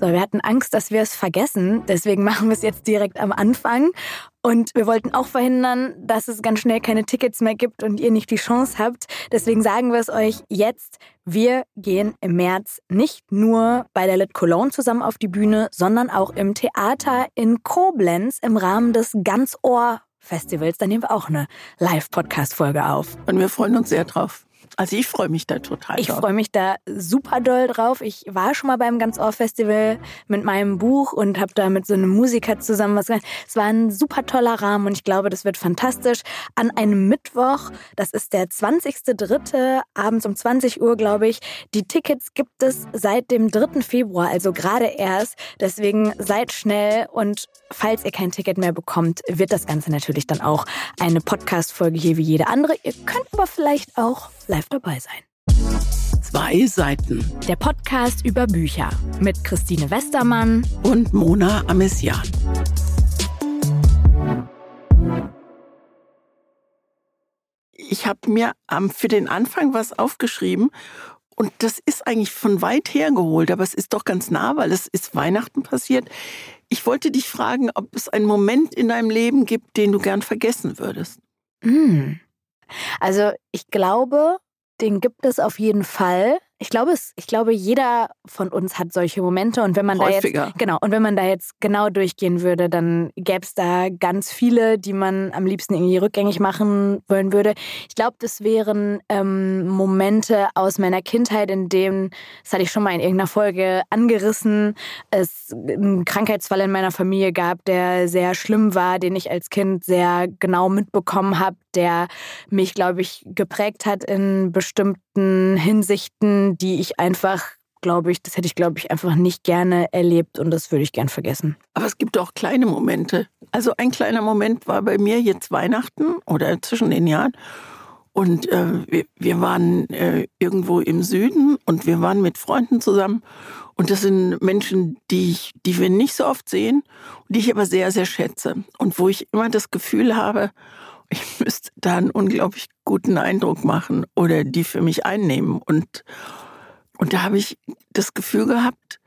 So, wir hatten Angst, dass wir es vergessen. Deswegen machen wir es jetzt direkt am Anfang. Und wir wollten auch verhindern, dass es ganz schnell keine Tickets mehr gibt und ihr nicht die Chance habt. Deswegen sagen wir es euch jetzt. Wir gehen im März nicht nur bei der Lit Cologne zusammen auf die Bühne, sondern auch im Theater in Koblenz im Rahmen des Ganzohr Festivals. Da nehmen wir auch eine Live-Podcast-Folge auf. Und wir freuen uns sehr drauf. Also ich freue mich da total Ich freue mich da super doll drauf. Ich war schon mal beim Ganz Ohr Festival mit meinem Buch und habe da mit so einem Musiker zusammen was gemacht. Es war ein super toller Rahmen und ich glaube, das wird fantastisch. An einem Mittwoch, das ist der 20.03. abends um 20 Uhr, glaube ich. Die Tickets gibt es seit dem 3. Februar, also gerade erst. Deswegen seid schnell und falls ihr kein Ticket mehr bekommt, wird das Ganze natürlich dann auch eine Podcast-Folge hier wie jede andere. Ihr könnt aber vielleicht auch live dabei sein. Zwei Seiten. Der Podcast über Bücher mit Christine Westermann und Mona Amesian. Ich habe mir für den Anfang was aufgeschrieben und das ist eigentlich von weit her geholt, aber es ist doch ganz nah, weil es ist Weihnachten passiert. Ich wollte dich fragen, ob es einen Moment in deinem Leben gibt, den du gern vergessen würdest. Mm. Also ich glaube, den gibt es auf jeden Fall. Ich glaube, es, ich glaube, jeder von uns hat solche Momente und wenn man Häufiger. da jetzt genau und wenn man da jetzt genau durchgehen würde, dann gäbe es da ganz viele, die man am liebsten irgendwie rückgängig machen wollen würde. Ich glaube, das wären ähm, Momente aus meiner Kindheit, in denen, das hatte ich schon mal in irgendeiner Folge angerissen, es einen Krankheitsfall in meiner Familie gab, der sehr schlimm war, den ich als Kind sehr genau mitbekommen habe, der mich, glaube ich, geprägt hat in bestimmten Hinsichten, die ich einfach, glaube ich, das hätte ich, glaube ich, einfach nicht gerne erlebt und das würde ich gern vergessen. Aber es gibt auch kleine Momente. Also ein kleiner Moment war bei mir jetzt Weihnachten oder zwischen den Jahren. Und äh, wir, wir, waren äh, irgendwo im Süden und wir waren mit Freunden zusammen. Und das sind Menschen, die, ich, die wir nicht so oft sehen, die ich aber sehr, sehr schätze. Und wo ich immer das Gefühl habe, ich müsste da einen unglaublich guten Eindruck machen oder die für mich einnehmen. Und, und da habe ich das Gefühl gehabt,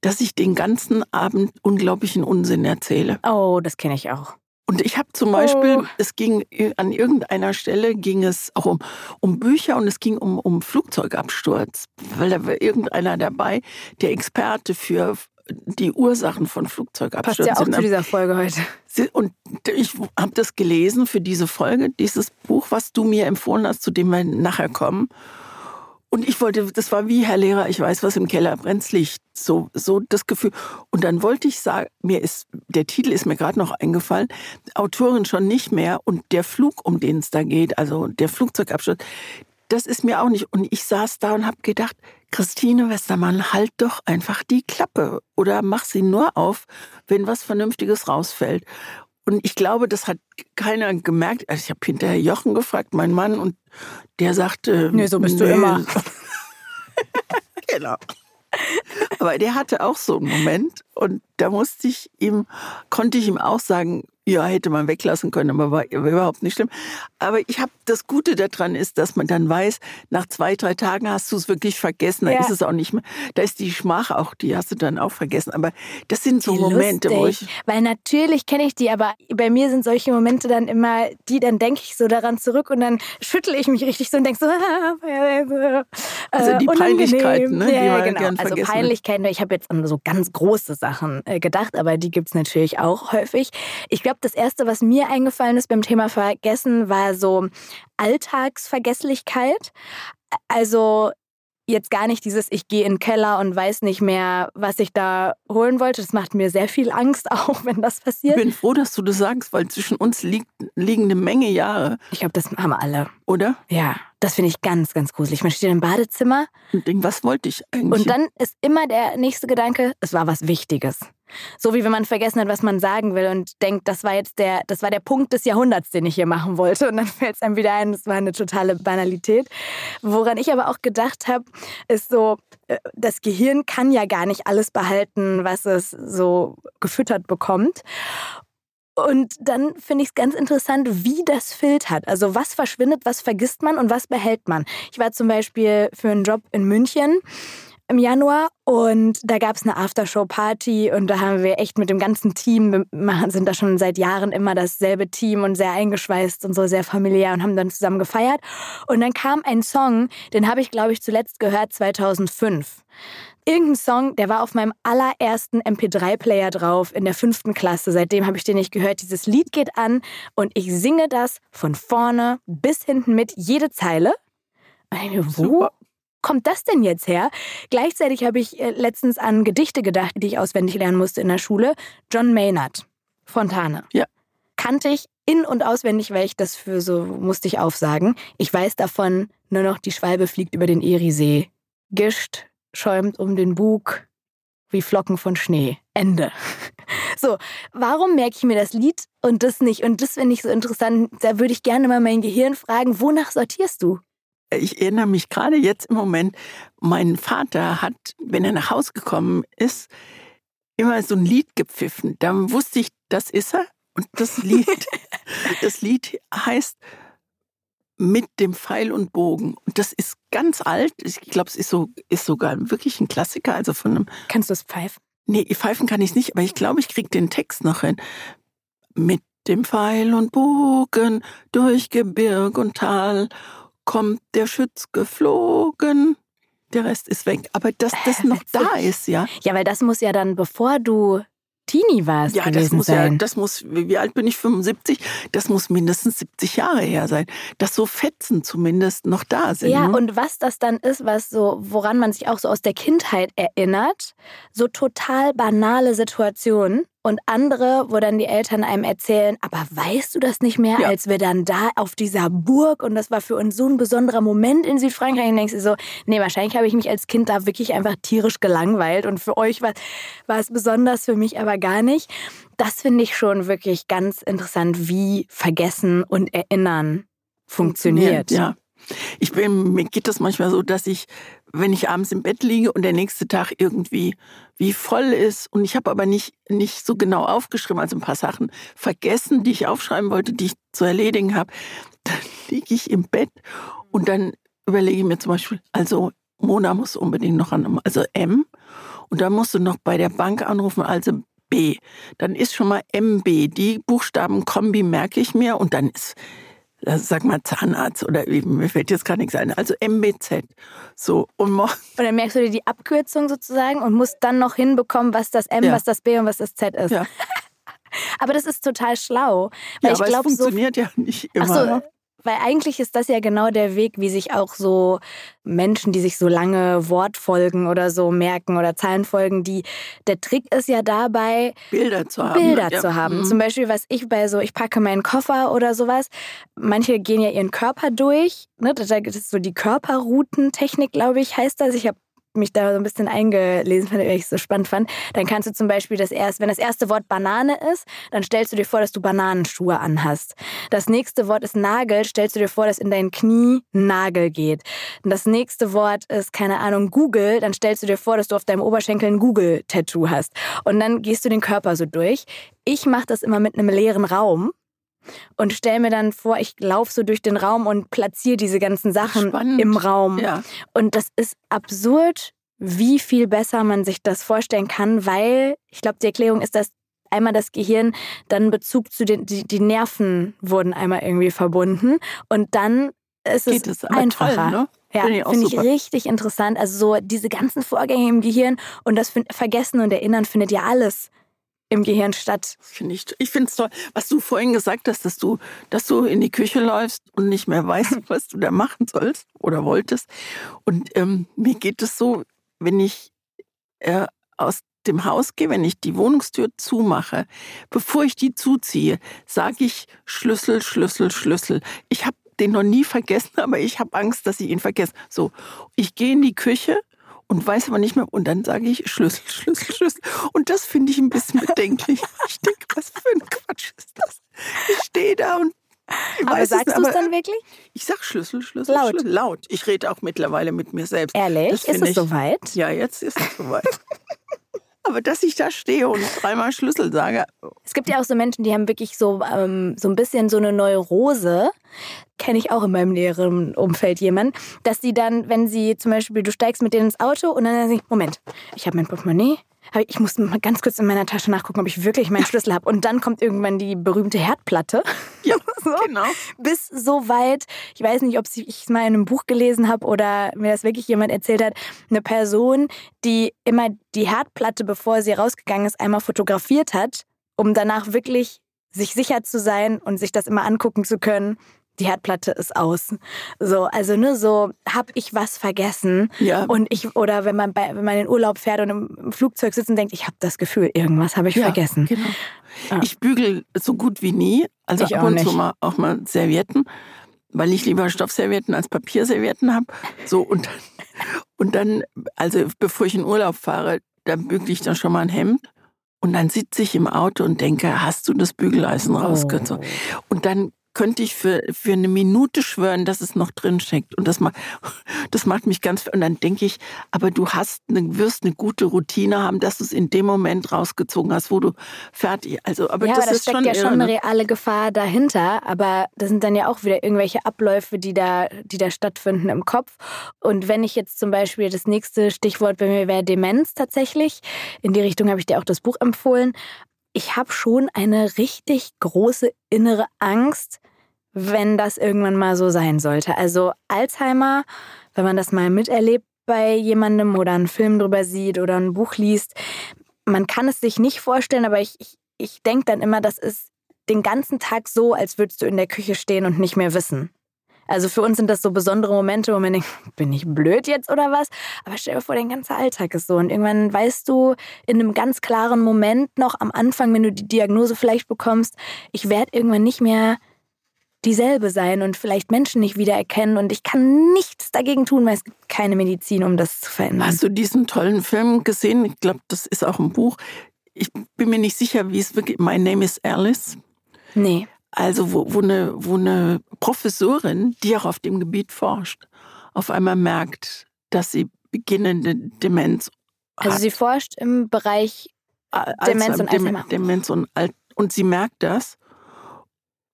dass ich den ganzen Abend unglaublichen Unsinn erzähle. Oh, das kenne ich auch. Und ich habe zum Beispiel, oh. es ging an irgendeiner Stelle ging es auch um, um Bücher und es ging um, um Flugzeugabsturz, weil da war irgendeiner dabei, der Experte für die Ursachen von Flugzeugabstürzen. Passt ja auch zu dieser Folge heute. Und ich habe das gelesen für diese Folge, dieses Buch, was du mir empfohlen hast, zu dem wir nachher kommen. Und ich wollte, das war wie Herr Lehrer, ich weiß, was im Keller brennt, Licht. So, so das Gefühl. Und dann wollte ich sagen, mir ist, der Titel ist mir gerade noch eingefallen, Autorin schon nicht mehr und der Flug, um den es da geht, also der Flugzeugabsturz, das ist mir auch nicht. Und ich saß da und habe gedacht, Christine Westermann, halt doch einfach die Klappe oder mach sie nur auf, wenn was Vernünftiges rausfällt. Und ich glaube, das hat keiner gemerkt. Also ich habe hinterher Jochen gefragt, mein Mann, und der sagte, nee, so bist nee. du immer. genau. Aber der hatte auch so einen Moment und da musste ich ihm, konnte ich ihm auch sagen, ja, hätte man weglassen können, aber war, überhaupt nicht schlimm. Aber ich habe das Gute daran ist, dass man dann weiß, nach zwei, drei Tagen hast du es wirklich vergessen. Da ja. ist es auch nicht mehr. Da ist die Schmach auch, die hast du dann auch vergessen. Aber das sind so Wie Momente, lustig. wo ich. Weil natürlich kenne ich die, aber bei mir sind solche Momente dann immer, die dann denke ich so daran zurück und dann schüttle ich mich richtig so und denke so. also die Peinlichkeiten, ne? Ja, die genau. also Peinlichkeiten. Ich habe jetzt an so ganz große Sachen äh, gedacht, aber die gibt es natürlich auch häufig. Ich glaube, das Erste, was mir eingefallen ist beim Thema Vergessen, war so Alltagsvergesslichkeit. Also jetzt gar nicht dieses, ich gehe in den Keller und weiß nicht mehr, was ich da holen wollte. Das macht mir sehr viel Angst, auch wenn das passiert. Ich bin froh, dass du das sagst, weil zwischen uns liegt, liegen eine Menge Jahre. Ich glaube, das haben alle. Oder? Ja, das finde ich ganz, ganz gruselig. Man steht im Badezimmer. Und denkt, was wollte ich eigentlich? Und dann ist immer der nächste Gedanke, es war was Wichtiges. So wie wenn man vergessen hat, was man sagen will und denkt, das war jetzt der, das war der Punkt des Jahrhunderts, den ich hier machen wollte. Und dann fällt es einem wieder ein, das war eine totale Banalität. Woran ich aber auch gedacht habe, ist so, äh, das Gehirn kann ja gar nicht alles behalten, was es so gefüttert bekommt. Und dann finde ich es ganz interessant, wie das filtert. Also was verschwindet, was vergisst man und was behält man. Ich war zum Beispiel für einen Job in München im Januar und da gab es eine Aftershow-Party und da haben wir echt mit dem ganzen Team, wir sind da schon seit Jahren immer dasselbe Team und sehr eingeschweißt und so sehr familiär und haben dann zusammen gefeiert. Und dann kam ein Song, den habe ich, glaube ich, zuletzt gehört 2005 irgendein Song, der war auf meinem allerersten MP3-Player drauf in der fünften Klasse. Seitdem habe ich den nicht gehört. Dieses Lied geht an und ich singe das von vorne bis hinten mit, jede Zeile. Wo Super. Kommt das denn jetzt her? Gleichzeitig habe ich äh, letztens an Gedichte gedacht, die ich auswendig lernen musste in der Schule. John Maynard, Fontane. Ja. Kannte ich in- und auswendig, weil ich das für so musste ich aufsagen. Ich weiß davon, nur noch die Schwalbe fliegt über den Eriesee. Gischt, schäumt um den Bug wie Flocken von Schnee. Ende. So, warum merke ich mir das Lied und das nicht? Und das finde ich so interessant. Da würde ich gerne mal mein Gehirn fragen, wonach sortierst du? Ich erinnere mich gerade jetzt im Moment, mein Vater hat, wenn er nach Hause gekommen ist, immer so ein Lied gepfiffen. Da wusste ich, das ist er. Und das Lied, das Lied heißt mit dem Pfeil und Bogen. Und das ist ganz alt. Ich glaube, es ist, so, ist sogar wirklich ein Klassiker. Also von einem Kannst du es pfeifen? Nee, pfeifen kann ich nicht, aber ich glaube, ich kriege den Text noch hin. Mit dem Pfeil und Bogen durch Gebirg und Tal kommt der Schütz geflogen. Der Rest ist weg. Aber dass das noch da ist, ja. Ja, weil das muss ja dann, bevor du Teenie warst. Ja, das muss sein. ja, das muss, wie alt bin ich? 75? Das muss mindestens 70 Jahre her sein. Dass so Fetzen zumindest noch da sind. Ja, ne? und was das dann ist, was so, woran man sich auch so aus der Kindheit erinnert, so total banale Situationen, und andere, wo dann die Eltern einem erzählen, aber weißt du das nicht mehr, ja. als wir dann da auf dieser Burg und das war für uns so ein besonderer Moment in Südfrankreich und denkst du so, nee, wahrscheinlich habe ich mich als Kind da wirklich einfach tierisch gelangweilt und für euch war, war es besonders, für mich aber gar nicht. Das finde ich schon wirklich ganz interessant, wie Vergessen und Erinnern funktioniert. funktioniert ja. Ich bin, mir geht das manchmal so, dass ich, wenn ich abends im Bett liege und der nächste Tag irgendwie wie voll ist und ich habe aber nicht, nicht so genau aufgeschrieben, also ein paar Sachen vergessen, die ich aufschreiben wollte, die ich zu erledigen habe, dann liege ich im Bett und dann überlege ich mir zum Beispiel, also Mona muss unbedingt noch an, also M und dann musst du noch bei der Bank anrufen, also B. Dann ist schon mal MB. Die Buchstabenkombi merke ich mir und dann ist sag mal Zahnarzt oder eben, mir fällt jetzt gar nichts ein. Also MBZ. So, und, und dann merkst du dir die Abkürzung sozusagen und musst dann noch hinbekommen, was das M, ja. was das B und was das Z ist. Ja. aber das ist total schlau. Weil ja, ich glaube, es funktioniert so, ja nicht immer. Ach so, ne? Weil eigentlich ist das ja genau der Weg, wie sich auch so Menschen, die sich so lange Wortfolgen oder so merken oder Zahlenfolgen, die der Trick ist ja dabei, Bilder zu haben. Bilder ja. zu haben. Mhm. Zum Beispiel, was ich bei so, ich packe meinen Koffer oder sowas. Manche gehen ja ihren Körper durch. Ne? Das ist so die Körperroutentechnik, glaube ich, heißt das. Ich habe mich da so ein bisschen eingelesen fand, weil ich es so spannend fand, dann kannst du zum Beispiel das erste, wenn das erste Wort Banane ist, dann stellst du dir vor, dass du Bananenschuhe anhast. Das nächste Wort ist Nagel, stellst du dir vor, dass in dein Knie Nagel geht. Und das nächste Wort ist, keine Ahnung, Google, dann stellst du dir vor, dass du auf deinem Oberschenkel ein Google-Tattoo hast. Und dann gehst du den Körper so durch. Ich mache das immer mit einem leeren Raum und stelle mir dann vor, ich laufe so durch den Raum und platziere diese ganzen Sachen Spannend. im Raum. Ja. Und das ist absurd, wie viel besser man sich das vorstellen kann, weil ich glaube, die Erklärung ist, dass einmal das Gehirn, dann Bezug zu den, die, die Nerven wurden einmal irgendwie verbunden und dann ist Geht es einfacher. Toll, ne? Ja, finde find ich richtig interessant. Also so diese ganzen Vorgänge im Gehirn und das Vergessen und Erinnern findet ja alles im Gehirn statt. Finde ich, ich finde es toll, was du vorhin gesagt hast, dass du, dass du in die Küche läufst und nicht mehr weißt, was du da machen sollst oder wolltest. Und ähm, mir geht es so, wenn ich äh, aus dem Haus gehe, wenn ich die Wohnungstür zumache, bevor ich die zuziehe, sage ich Schlüssel, Schlüssel, Schlüssel. Ich habe den noch nie vergessen, aber ich habe Angst, dass ich ihn vergesse. So, ich gehe in die Küche und weiß aber nicht mehr. Und dann sage ich Schlüssel, Schlüssel, Schlüssel. Und das finde ich ein bisschen bedenklich. Ich denke, was für ein Quatsch ist das? Ich stehe da und ich aber sagst du es dann wirklich? Ich sag Schlüssel, Schlüssel, laut. Schlüssel. Laut. Ich rede auch mittlerweile mit mir selbst. Ehrlich? ist es ich, soweit? Ja, jetzt ist es soweit. Aber dass ich da stehe und dreimal Schlüssel sage. Es gibt ja auch so Menschen, die haben wirklich so, ähm, so ein bisschen so eine Neurose, kenne ich auch in meinem näheren Umfeld jemanden, dass sie dann, wenn sie zum Beispiel, du steigst mit denen ins Auto und dann sagen sie, Moment, ich habe mein Portemonnaie, ich muss mal ganz kurz in meiner Tasche nachgucken, ob ich wirklich meinen Schlüssel habe. Und dann kommt irgendwann die berühmte Herdplatte. Ja, so. genau. Bis so weit, ich weiß nicht, ob ich es mal in einem Buch gelesen habe oder mir das wirklich jemand erzählt hat, eine Person, die immer die Herdplatte, bevor sie rausgegangen ist, einmal fotografiert hat, um danach wirklich sich sicher zu sein und sich das immer angucken zu können, die Herdplatte ist aus. So, also nur so, hab ich was vergessen? Ja. Und ich, oder wenn man bei, wenn man in Urlaub fährt und im Flugzeug sitzt und denkt, ich habe das Gefühl, irgendwas habe ich ja, vergessen. Genau. Ja. Ich bügel so gut wie nie, also ich ab und zu mal auch mal Servietten, weil ich lieber Stoffservietten als Papierservietten habe. So und und dann, also bevor ich in Urlaub fahre, dann bügel ich dann schon mal ein Hemd. Und dann sitze ich im Auto und denke, hast du das Bügeleisen rausgezogen? Oh. Und dann könnte ich für, für eine Minute schwören, dass es noch drin steckt. Und das macht, das macht mich ganz, und dann denke ich, aber du hast eine, wirst eine gute Routine haben, dass du es in dem Moment rausgezogen hast, wo du fertig, also, aber ja, das, aber das ist steckt schon ja schon eine reale Gefahr dahinter, aber das sind dann ja auch wieder irgendwelche Abläufe, die da, die da stattfinden im Kopf. Und wenn ich jetzt zum Beispiel das nächste Stichwort bei mir wäre Demenz tatsächlich, in die Richtung habe ich dir auch das Buch empfohlen, ich habe schon eine richtig große innere Angst, wenn das irgendwann mal so sein sollte. Also Alzheimer, wenn man das mal miterlebt bei jemandem oder einen Film drüber sieht oder ein Buch liest, man kann es sich nicht vorstellen, aber ich, ich, ich denke dann immer, das ist den ganzen Tag so, als würdest du in der Küche stehen und nicht mehr wissen. Also für uns sind das so besondere Momente, wo man denkt, bin ich blöd jetzt oder was? Aber stell dir vor, dein ganzer Alltag ist so. Und irgendwann weißt du in einem ganz klaren Moment noch am Anfang, wenn du die Diagnose vielleicht bekommst, ich werde irgendwann nicht mehr dieselbe sein und vielleicht Menschen nicht wiedererkennen. Und ich kann nichts dagegen tun, weil es gibt keine Medizin, um das zu verändern. Hast du diesen tollen Film gesehen? Ich glaube, das ist auch ein Buch. Ich bin mir nicht sicher, wie es wirklich. My Name is Alice. Nee. Also, wo, wo, eine, wo eine Professorin, die auch auf dem Gebiet forscht, auf einmal merkt, dass sie beginnende Demenz hat. Also, sie forscht im Bereich Demenz und Alzheimer. Demenz und, Al und sie merkt das.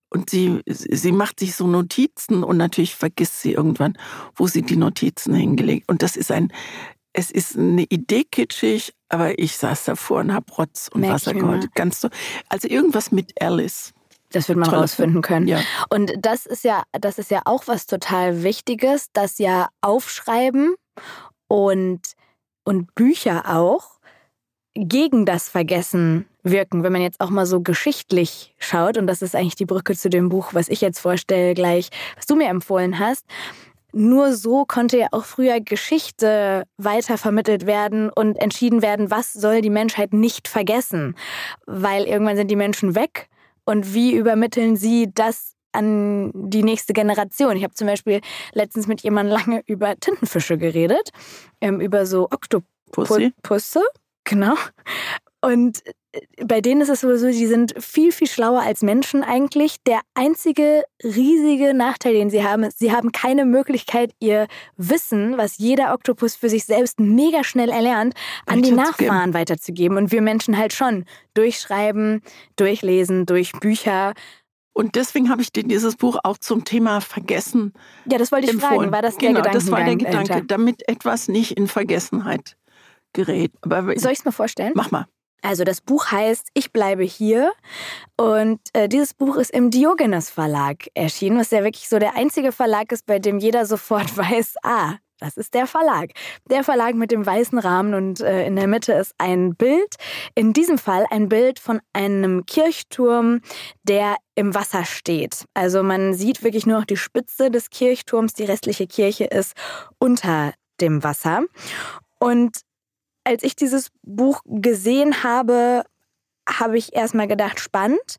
Und sie, sie macht sich so Notizen und natürlich vergisst sie irgendwann, wo sie die Notizen hingelegt. Und das ist ein, es ist eine Idee kitschig, aber ich saß davor und hab Rotz und Merk Wasser geholt. Ganz so. Also irgendwas mit Alice. Das wird man Toller rausfinden können. Ja. Und das ist ja, das ist ja auch was total Wichtiges, dass ja Aufschreiben und, und Bücher auch gegen das Vergessen wirken, wenn man jetzt auch mal so geschichtlich schaut. Und das ist eigentlich die Brücke zu dem Buch, was ich jetzt vorstelle, gleich, was du mir empfohlen hast. Nur so konnte ja auch früher Geschichte weitervermittelt werden und entschieden werden, was soll die Menschheit nicht vergessen. Weil irgendwann sind die Menschen weg und wie übermitteln sie das an die nächste Generation? Ich habe zum Beispiel letztens mit jemandem lange über Tintenfische geredet, ähm, über so. Oktopusse, genau. Und bei denen ist es sowieso, die sind viel, viel schlauer als Menschen eigentlich. Der einzige riesige Nachteil, den sie haben, ist, sie haben keine Möglichkeit, ihr Wissen, was jeder Oktopus für sich selbst mega schnell erlernt, an die. Nachfahren weiterzugeben. Und wir Menschen halt schon durchschreiben, durchlesen, durch Bücher. Und deswegen habe ich dir dieses Buch auch zum Thema Vergessen Ja, das wollte ich empfohlen. fragen. War das der genau, Gedankengang das war der Gedanke, dahinter? damit etwas nicht in Vergessenheit gerät. Aber Soll ich es mir vorstellen? mach mal. Also das Buch heißt Ich bleibe hier und äh, dieses Buch ist im Diogenes Verlag erschienen, was ja wirklich so der einzige Verlag ist, bei dem jeder sofort weiß, ah, das ist der Verlag. Der Verlag mit dem weißen Rahmen und äh, in der Mitte ist ein Bild. In diesem Fall ein Bild von einem Kirchturm, der im Wasser steht. Also man sieht wirklich nur noch die Spitze des Kirchturms. Die restliche Kirche ist unter dem Wasser. Und als ich dieses Buch gesehen habe, habe ich erstmal gedacht, spannend.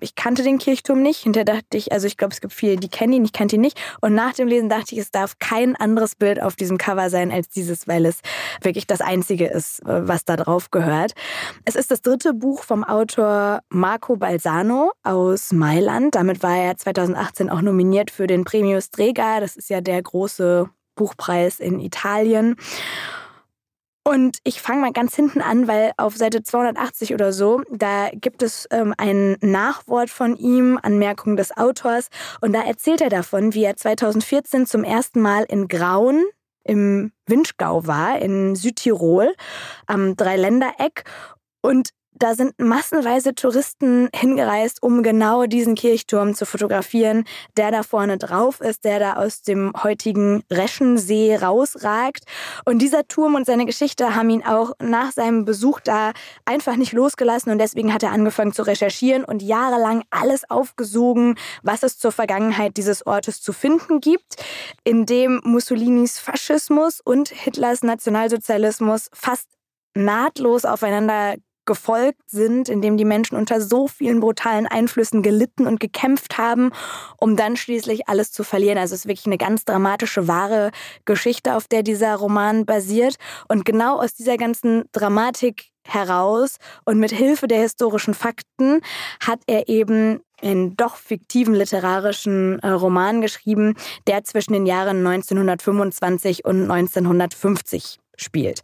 Ich kannte den Kirchturm nicht. Hinterher dachte ich, also ich glaube, es gibt viele, die kennen ihn, ich kannte ihn nicht. Und nach dem Lesen dachte ich, es darf kein anderes Bild auf diesem Cover sein als dieses, weil es wirklich das einzige ist, was da drauf gehört. Es ist das dritte Buch vom Autor Marco Balsano aus Mailand. Damit war er 2018 auch nominiert für den Premio Strega. Das ist ja der große Buchpreis in Italien. Und ich fange mal ganz hinten an, weil auf Seite 280 oder so, da gibt es ähm, ein Nachwort von ihm, Anmerkung des Autors. Und da erzählt er davon, wie er 2014 zum ersten Mal in Grauen im Winschgau war, in Südtirol, am Dreiländereck. Und da sind massenweise Touristen hingereist, um genau diesen Kirchturm zu fotografieren, der da vorne drauf ist, der da aus dem heutigen Reschensee rausragt. Und dieser Turm und seine Geschichte haben ihn auch nach seinem Besuch da einfach nicht losgelassen und deswegen hat er angefangen zu recherchieren und jahrelang alles aufgesogen, was es zur Vergangenheit dieses Ortes zu finden gibt, in dem Mussolinis Faschismus und Hitlers Nationalsozialismus fast nahtlos aufeinander gefolgt sind, in dem die Menschen unter so vielen brutalen Einflüssen gelitten und gekämpft haben, um dann schließlich alles zu verlieren. Also es ist wirklich eine ganz dramatische, wahre Geschichte, auf der dieser Roman basiert. Und genau aus dieser ganzen Dramatik heraus und mit Hilfe der historischen Fakten hat er eben einen doch fiktiven literarischen äh, Roman geschrieben, der zwischen den Jahren 1925 und 1950 spielt.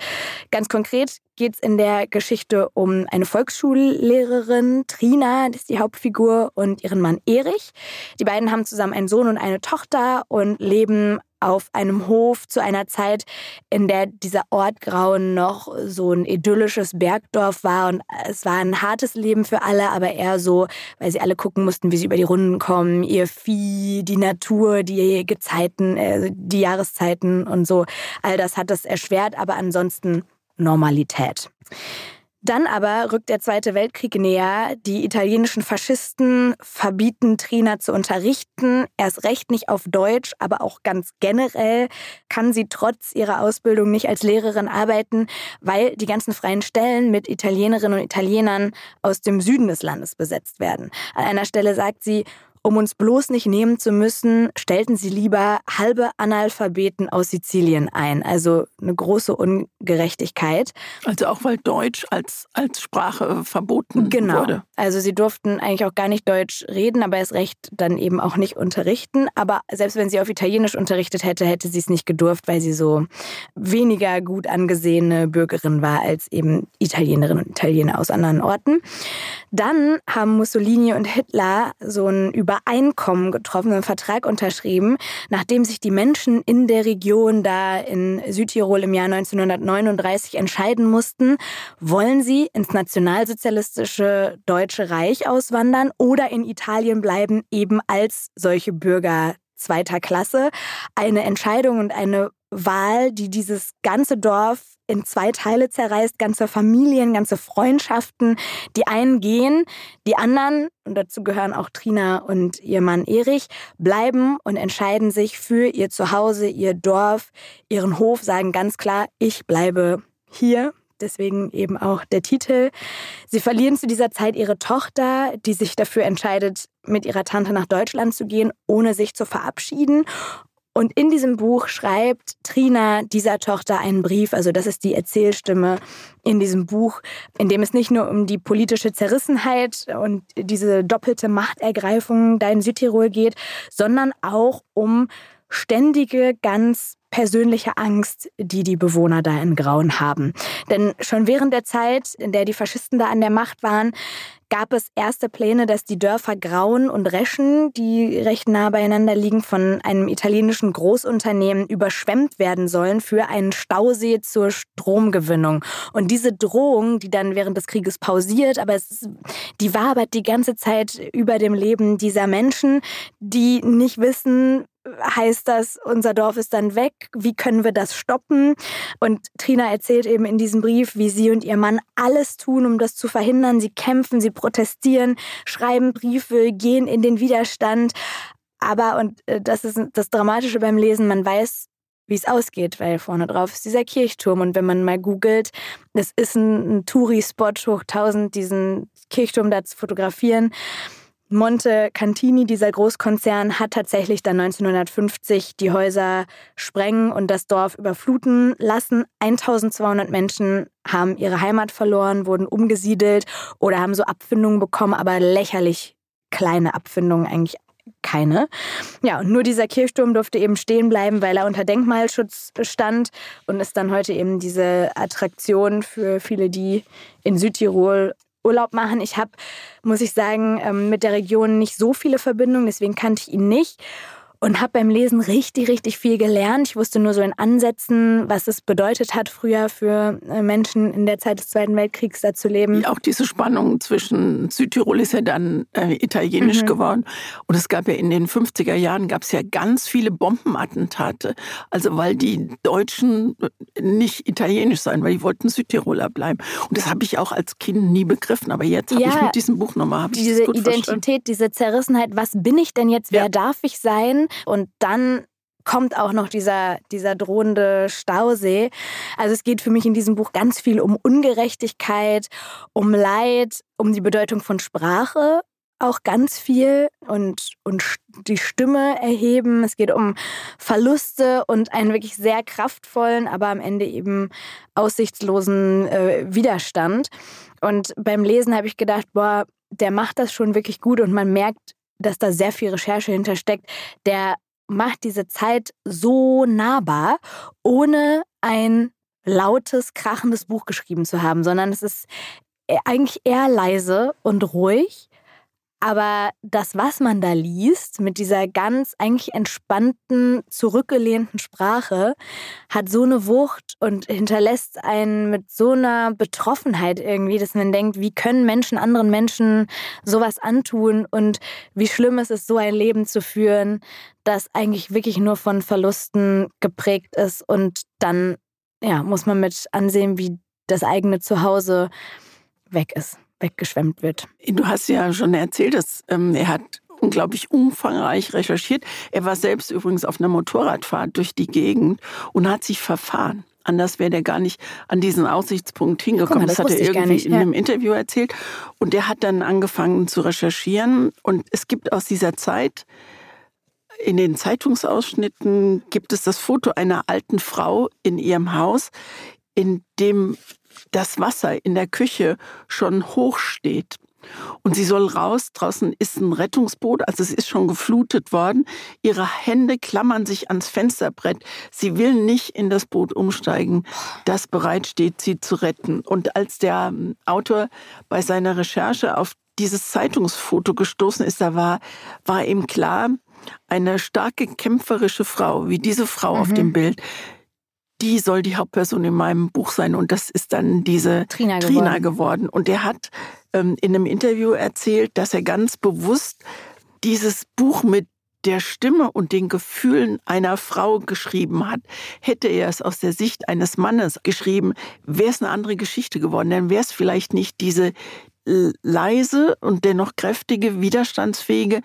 Ganz konkret geht es in der Geschichte um eine Volksschullehrerin, Trina, das ist die Hauptfigur, und ihren Mann Erich. Die beiden haben zusammen einen Sohn und eine Tochter und leben auf einem Hof zu einer Zeit, in der dieser Ort Grauen noch so ein idyllisches Bergdorf war und es war ein hartes Leben für alle, aber eher so, weil sie alle gucken mussten, wie sie über die Runden kommen, ihr Vieh, die Natur, die Gezeiten, äh, die Jahreszeiten und so. All das hat es erschwert, aber ansonsten Normalität. Dann aber rückt der Zweite Weltkrieg näher. Die italienischen Faschisten verbieten Trina zu unterrichten. Erst recht nicht auf Deutsch, aber auch ganz generell kann sie trotz ihrer Ausbildung nicht als Lehrerin arbeiten, weil die ganzen freien Stellen mit Italienerinnen und Italienern aus dem Süden des Landes besetzt werden. An einer Stelle sagt sie, um uns bloß nicht nehmen zu müssen, stellten sie lieber halbe Analphabeten aus Sizilien ein. Also eine große Ungerechtigkeit. Also auch weil Deutsch als, als Sprache verboten genau. wurde. Also sie durften eigentlich auch gar nicht Deutsch reden, aber erst recht dann eben auch nicht unterrichten. Aber selbst wenn sie auf Italienisch unterrichtet hätte, hätte sie es nicht gedurft, weil sie so weniger gut angesehene Bürgerin war als eben Italienerinnen und Italiener aus anderen Orten. Dann haben Mussolini und Hitler so ein Übereinkommen getroffen, einen Vertrag unterschrieben, nachdem sich die Menschen in der Region da in Südtirol im Jahr 1939 entscheiden mussten, wollen sie ins nationalsozialistische Deutsche Reich auswandern oder in Italien bleiben, eben als solche Bürger zweiter Klasse. Eine Entscheidung und eine Wahl, die dieses ganze Dorf in zwei Teile zerreißt, ganze Familien, ganze Freundschaften. Die einen gehen, die anderen, und dazu gehören auch Trina und ihr Mann Erich, bleiben und entscheiden sich für ihr Zuhause, ihr Dorf, ihren Hof, sagen ganz klar, ich bleibe hier. Deswegen eben auch der Titel. Sie verlieren zu dieser Zeit ihre Tochter, die sich dafür entscheidet, mit ihrer Tante nach Deutschland zu gehen, ohne sich zu verabschieden. Und in diesem Buch schreibt Trina dieser Tochter einen Brief, also das ist die Erzählstimme in diesem Buch, in dem es nicht nur um die politische Zerrissenheit und diese doppelte Machtergreifung da in Südtirol geht, sondern auch um ständige, ganz persönliche Angst, die die Bewohner da in Grauen haben. Denn schon während der Zeit, in der die Faschisten da an der Macht waren, gab es erste Pläne, dass die Dörfer Grauen und Reschen, die recht nah beieinander liegen, von einem italienischen Großunternehmen überschwemmt werden sollen für einen Stausee zur Stromgewinnung. Und diese Drohung, die dann während des Krieges pausiert, aber es, die wabert die ganze Zeit über dem Leben dieser Menschen, die nicht wissen, heißt das, unser Dorf ist dann weg, wie können wir das stoppen? Und Trina erzählt eben in diesem Brief, wie sie und ihr Mann alles tun, um das zu verhindern. Sie kämpfen, sie protestieren, schreiben Briefe, gehen in den Widerstand. Aber, und äh, das ist das Dramatische beim Lesen, man weiß, wie es ausgeht, weil vorne drauf ist dieser Kirchturm. Und wenn man mal googelt, es ist ein, ein Touri-Spot hoch 1000, diesen Kirchturm da zu fotografieren. Monte Cantini, dieser Großkonzern, hat tatsächlich dann 1950 die Häuser sprengen und das Dorf überfluten lassen. 1200 Menschen haben ihre Heimat verloren, wurden umgesiedelt oder haben so Abfindungen bekommen, aber lächerlich kleine Abfindungen, eigentlich keine. Ja, und nur dieser Kirchturm durfte eben stehen bleiben, weil er unter Denkmalschutz stand und ist dann heute eben diese Attraktion für viele, die in Südtirol Urlaub machen. Ich habe, muss ich sagen, ähm, mit der Region nicht so viele Verbindungen, deswegen kannte ich ihn nicht und habe beim Lesen richtig, richtig viel gelernt. Ich wusste nur so in Ansätzen, was es bedeutet hat, früher für äh, Menschen in der Zeit des Zweiten Weltkriegs da zu leben. Auch diese Spannung zwischen Südtirol ist ja dann äh, italienisch mhm. geworden. Und es gab ja in den 50er Jahren gab es ja ganz viele Bombenattentate. Also weil die Deutschen nicht italienisch sein, weil die wollten Südtiroler bleiben. Und das habe ich auch als Kind nie begriffen. Aber jetzt habe ja, ich mit diesem Buch nochmal diese Identität, verstanden. diese Zerrissenheit. Was bin ich denn jetzt? Wer ja. darf ich sein? Und dann kommt auch noch dieser, dieser drohende Stausee. Also es geht für mich in diesem Buch ganz viel um Ungerechtigkeit, um Leid, um die Bedeutung von Sprache auch ganz viel und, und die Stimme erheben. Es geht um Verluste und einen wirklich sehr kraftvollen, aber am Ende eben aussichtslosen äh, Widerstand. Und beim Lesen habe ich gedacht, boah, der macht das schon wirklich gut und man merkt, dass da sehr viel Recherche hintersteckt, der macht diese Zeit so nahbar, ohne ein lautes, krachendes Buch geschrieben zu haben, sondern es ist e-, eigentlich eher leise und ruhig aber das, was man da liest, mit dieser ganz eigentlich entspannten, zurückgelehnten Sprache, hat so eine Wucht und hinterlässt einen mit so einer Betroffenheit irgendwie, dass man denkt, wie können Menschen anderen Menschen sowas antun und wie schlimm ist es, so ein Leben zu führen, das eigentlich wirklich nur von Verlusten geprägt ist. Und dann ja, muss man mit ansehen, wie das eigene Zuhause weg ist weggeschwemmt wird. Du hast ja schon erzählt, dass ähm, er hat unglaublich umfangreich recherchiert. Er war selbst übrigens auf einer Motorradfahrt durch die Gegend und hat sich verfahren. Anders wäre der gar nicht an diesen Aussichtspunkt hingekommen. Mal, das, das hat er irgendwie nicht, in einem Interview erzählt. Und er hat dann angefangen zu recherchieren. Und es gibt aus dieser Zeit in den Zeitungsausschnitten gibt es das Foto einer alten Frau in ihrem Haus, in dem das Wasser in der Küche schon hoch steht. Und sie soll raus, draußen ist ein Rettungsboot, also es ist schon geflutet worden. Ihre Hände klammern sich ans Fensterbrett. Sie will nicht in das Boot umsteigen, das bereitsteht, sie zu retten. Und als der ähm, Autor bei seiner Recherche auf dieses Zeitungsfoto gestoßen ist, da war, war ihm klar, eine starke kämpferische Frau, wie diese Frau mhm. auf dem Bild, die soll die Hauptperson in meinem Buch sein. Und das ist dann diese Trina, Trina geworden. Und er hat ähm, in einem Interview erzählt, dass er ganz bewusst dieses Buch mit der Stimme und den Gefühlen einer Frau geschrieben hat. Hätte er es aus der Sicht eines Mannes geschrieben, wäre es eine andere Geschichte geworden. Dann wäre es vielleicht nicht diese leise und dennoch kräftige, widerstandsfähige,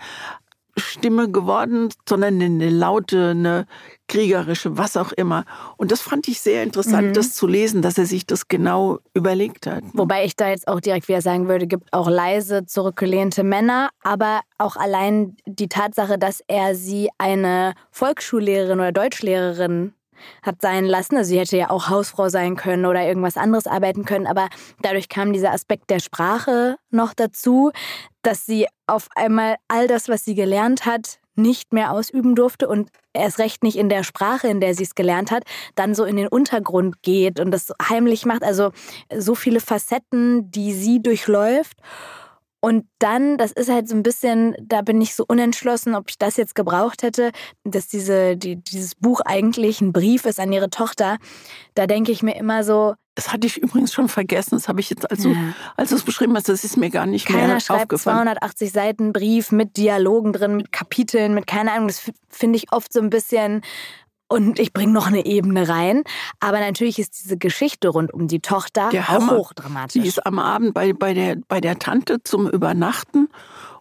Stimme geworden, sondern eine laute, eine kriegerische, was auch immer. Und das fand ich sehr interessant, mhm. das zu lesen, dass er sich das genau überlegt hat. Wobei ich da jetzt auch direkt wieder sagen würde, gibt auch leise, zurückgelehnte Männer, aber auch allein die Tatsache, dass er sie eine Volksschullehrerin oder Deutschlehrerin hat sein lassen. Also sie hätte ja auch Hausfrau sein können oder irgendwas anderes arbeiten können, aber dadurch kam dieser Aspekt der Sprache noch dazu, dass sie auf einmal all das, was sie gelernt hat, nicht mehr ausüben durfte und erst recht nicht in der Sprache, in der sie es gelernt hat, dann so in den Untergrund geht und das heimlich macht. Also so viele Facetten, die sie durchläuft. Und dann, das ist halt so ein bisschen, da bin ich so unentschlossen, ob ich das jetzt gebraucht hätte, dass diese, die, dieses Buch eigentlich ein Brief ist an ihre Tochter. Da denke ich mir immer so. Das hatte ich übrigens schon vergessen. Das habe ich jetzt, als du, ja. als du es beschrieben hast, das ist mir gar nicht Keiner mehr schreibt aufgefallen. 280 Seiten Brief mit Dialogen drin, mit Kapiteln, mit keine Ahnung. Das finde ich oft so ein bisschen und ich bringe noch eine Ebene rein. Aber natürlich ist diese Geschichte rund um die Tochter der auch Hammer. hochdramatisch. Die ist am Abend bei, bei, der, bei der Tante zum Übernachten.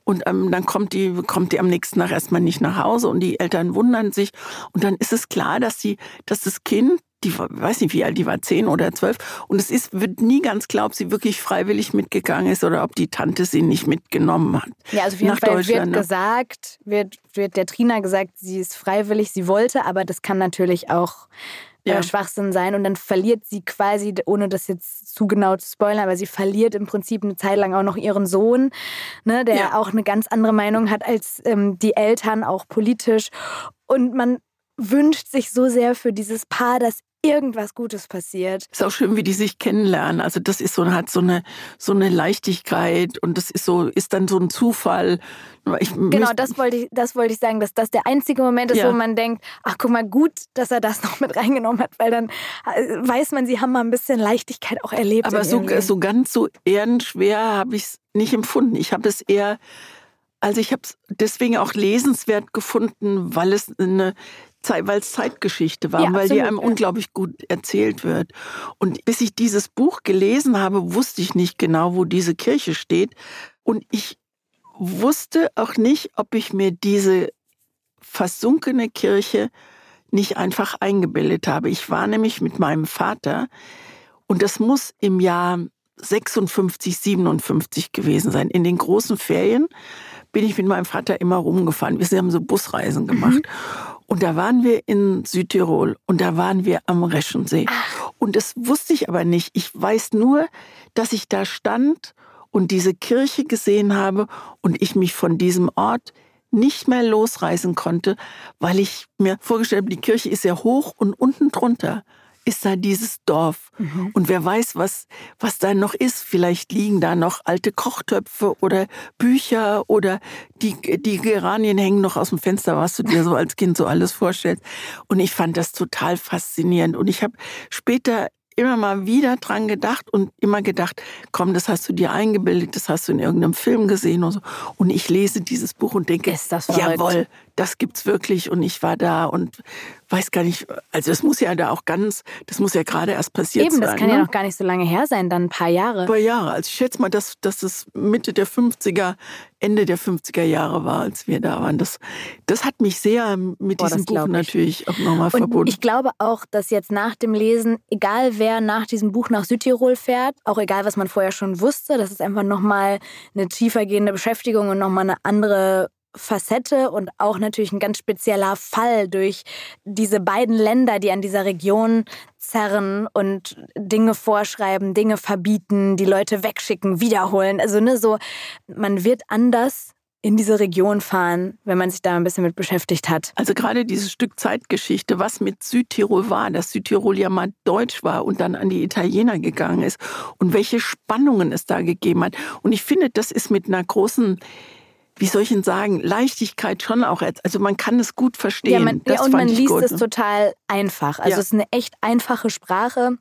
Und ähm, dann kommt die, kommt die am nächsten Tag erstmal nicht nach Hause und die Eltern wundern sich. Und dann ist es klar, dass, sie, dass das Kind die weiß nicht wie alt, die war zehn oder zwölf. Und es ist, wird nie ganz klar, ob sie wirklich freiwillig mitgegangen ist oder ob die Tante sie nicht mitgenommen hat. Ja, also auf jeden Fall wird ne? gesagt, wird, wird der Trina gesagt, sie ist freiwillig, sie wollte, aber das kann natürlich auch äh, ja. Schwachsinn sein. Und dann verliert sie quasi, ohne das jetzt zu genau zu spoilern, aber sie verliert im Prinzip eine Zeit lang auch noch ihren Sohn, ne, der ja. auch eine ganz andere Meinung hat als ähm, die Eltern, auch politisch. Und man wünscht sich so sehr für dieses Paar, dass irgendwas Gutes passiert. Ist auch schön, wie die sich kennenlernen. Also das ist so hat so eine so eine Leichtigkeit und das ist so ist dann so ein Zufall. Ich genau, das wollte ich das wollte ich sagen, dass das der einzige Moment ist, ja. wo man denkt, ach guck mal, gut, dass er das noch mit reingenommen hat, weil dann äh, weiß man, sie haben mal ein bisschen Leichtigkeit auch erlebt. Aber so so ganz so ehrenschwer habe ich es nicht empfunden. Ich habe es eher also ich habe es deswegen auch lesenswert gefunden, weil es eine weil es Zeitgeschichte war, ja, weil die einem ja. unglaublich gut erzählt wird. Und bis ich dieses Buch gelesen habe, wusste ich nicht genau, wo diese Kirche steht. Und ich wusste auch nicht, ob ich mir diese versunkene Kirche nicht einfach eingebildet habe. Ich war nämlich mit meinem Vater und das muss im Jahr 56, 57 gewesen sein. In den großen Ferien bin ich mit meinem Vater immer rumgefahren. Wir haben so Busreisen gemacht. Mhm. Und da waren wir in Südtirol und da waren wir am Reschensee. Und das wusste ich aber nicht. Ich weiß nur, dass ich da stand und diese Kirche gesehen habe und ich mich von diesem Ort nicht mehr losreißen konnte, weil ich mir vorgestellt habe, die Kirche ist sehr hoch und unten drunter ist da dieses Dorf. Mhm. Und wer weiß, was, was da noch ist. Vielleicht liegen da noch alte Kochtöpfe oder Bücher oder die, die Geranien hängen noch aus dem Fenster, was du dir so als Kind so alles vorstellst. Und ich fand das total faszinierend. Und ich habe später immer mal wieder dran gedacht und immer gedacht, komm, das hast du dir eingebildet, das hast du in irgendeinem Film gesehen und so. Und ich lese dieses Buch und denke, ist das jawohl, das gibt's wirklich und ich war da und weiß gar nicht, also das muss ja da auch ganz, das muss ja gerade erst passiert Eben, sein. Eben, das kann ne? ja noch gar nicht so lange her sein, dann ein paar Jahre. Ein paar Jahre. Also ich schätze mal, dass, dass es Mitte der 50er, Ende der 50er Jahre war, als wir da waren. Das, das hat mich sehr mit Boah, diesem Buch natürlich auch nochmal verbunden. Ich glaube auch, dass jetzt nach dem Lesen, egal wer nach diesem Buch nach Südtirol fährt, auch egal was man vorher schon wusste, das ist einfach nochmal eine tiefergehende Beschäftigung und nochmal eine andere Facette und auch natürlich ein ganz spezieller Fall durch diese beiden Länder, die an dieser Region zerren und Dinge vorschreiben, Dinge verbieten, die Leute wegschicken, wiederholen. Also ne, so man wird anders in diese Region fahren, wenn man sich da ein bisschen mit beschäftigt hat. Also gerade dieses Stück Zeitgeschichte, was mit Südtirol war, dass Südtirol ja mal deutsch war und dann an die Italiener gegangen ist und welche Spannungen es da gegeben hat. Und ich finde, das ist mit einer großen wie soll ich Ihnen sagen, Leichtigkeit schon auch. Also man kann es gut verstehen. Ja, man, ja, und man liest gut. es total einfach. Also ja. es ist eine echt einfache Sprache.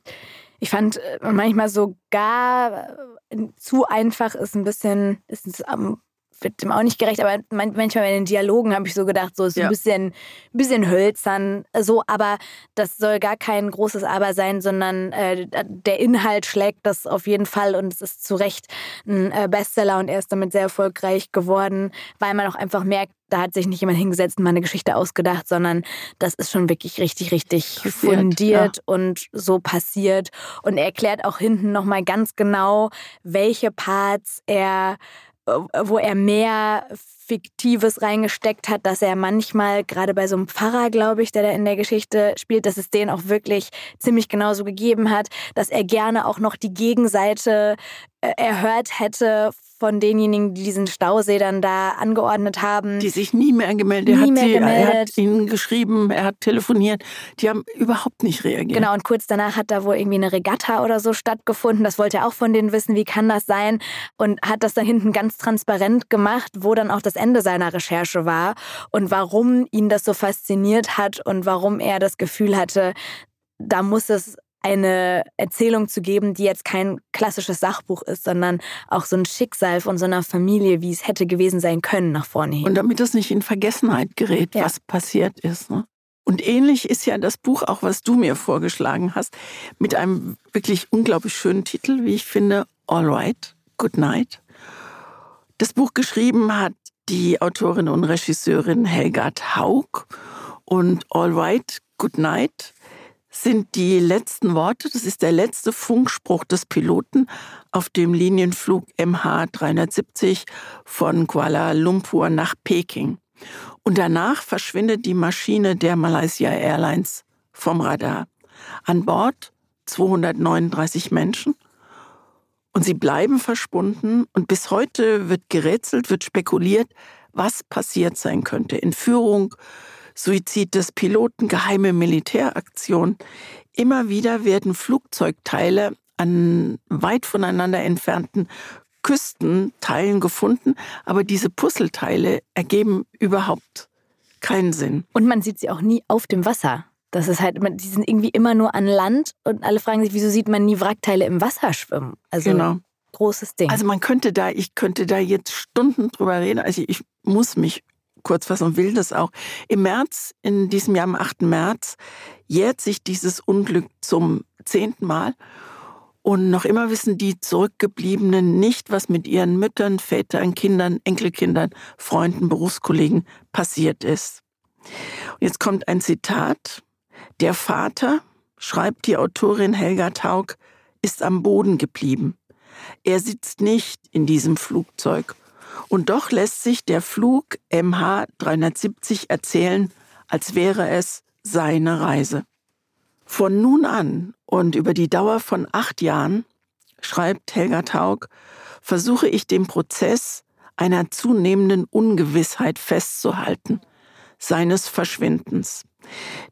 Ich fand äh, manchmal sogar äh, zu einfach ist ein bisschen, ist am wird dem auch nicht gerecht, aber manchmal in den Dialogen habe ich so gedacht, so ist ja. ein bisschen, bisschen hölzern, so, aber das soll gar kein großes Aber sein, sondern äh, der Inhalt schlägt das auf jeden Fall und es ist zu Recht ein äh, Bestseller und er ist damit sehr erfolgreich geworden, weil man auch einfach merkt, da hat sich nicht jemand hingesetzt und mal eine Geschichte ausgedacht, sondern das ist schon wirklich richtig, richtig passiert, fundiert ja. und so passiert. Und er erklärt auch hinten nochmal ganz genau, welche Parts er wo er mehr Fiktives reingesteckt hat, dass er manchmal, gerade bei so einem Pfarrer, glaube ich, der da in der Geschichte spielt, dass es den auch wirklich ziemlich genauso gegeben hat, dass er gerne auch noch die Gegenseite äh, erhört hätte von denjenigen, die diesen Stausee dann da angeordnet haben. Die sich nie mehr gemeldet nie hat. Mehr sie, gemeldet. Er hat ihnen geschrieben, er hat telefoniert. Die haben überhaupt nicht reagiert. Genau, und kurz danach hat da wohl irgendwie eine Regatta oder so stattgefunden. Das wollte er auch von denen wissen, wie kann das sein? Und hat das dann hinten ganz transparent gemacht, wo dann auch das Ende seiner Recherche war und warum ihn das so fasziniert hat und warum er das Gefühl hatte, da muss es eine Erzählung zu geben, die jetzt kein klassisches Sachbuch ist, sondern auch so ein Schicksal von so einer Familie, wie es hätte gewesen sein können, nach vorne hin. Und damit es nicht in Vergessenheit gerät, ja. was passiert ist. Ne? Und ähnlich ist ja das Buch auch, was du mir vorgeschlagen hast, mit einem wirklich unglaublich schönen Titel, wie ich finde, All Right, Good Night. Das Buch geschrieben hat die Autorin und Regisseurin Helgard Haug und All Right, Good Night sind die letzten Worte. Das ist der letzte Funkspruch des Piloten auf dem Linienflug MH370 von Kuala Lumpur nach Peking. Und danach verschwindet die Maschine der Malaysia Airlines vom Radar. An Bord 239 Menschen. Und sie bleiben verschwunden. Und bis heute wird gerätselt, wird spekuliert, was passiert sein könnte. Entführung, Suizid des Piloten, geheime Militäraktion. Immer wieder werden Flugzeugteile an weit voneinander entfernten Küstenteilen gefunden, aber diese Puzzleteile ergeben überhaupt keinen Sinn. Und man sieht sie auch nie auf dem Wasser. Das ist halt, die sind irgendwie immer nur an Land und alle fragen sich, wieso sieht man nie Wrackteile im Wasser schwimmen? Also genau. großes Ding. Also man könnte da, ich könnte da jetzt Stunden drüber reden. Also ich muss mich kurz fassen und will das auch. Im März, in diesem Jahr am 8. März, jährt sich dieses Unglück zum zehnten Mal. Und noch immer wissen die Zurückgebliebenen nicht, was mit ihren Müttern, Vätern, Kindern, Enkelkindern, Freunden, Berufskollegen passiert ist. Und jetzt kommt ein Zitat. Der Vater, schreibt die Autorin Helga Taug, ist am Boden geblieben. Er sitzt nicht in diesem Flugzeug. Und doch lässt sich der Flug MH 370 erzählen, als wäre es seine Reise. Von nun an und über die Dauer von acht Jahren, schreibt Helga Taug, versuche ich den Prozess einer zunehmenden Ungewissheit festzuhalten, seines Verschwindens.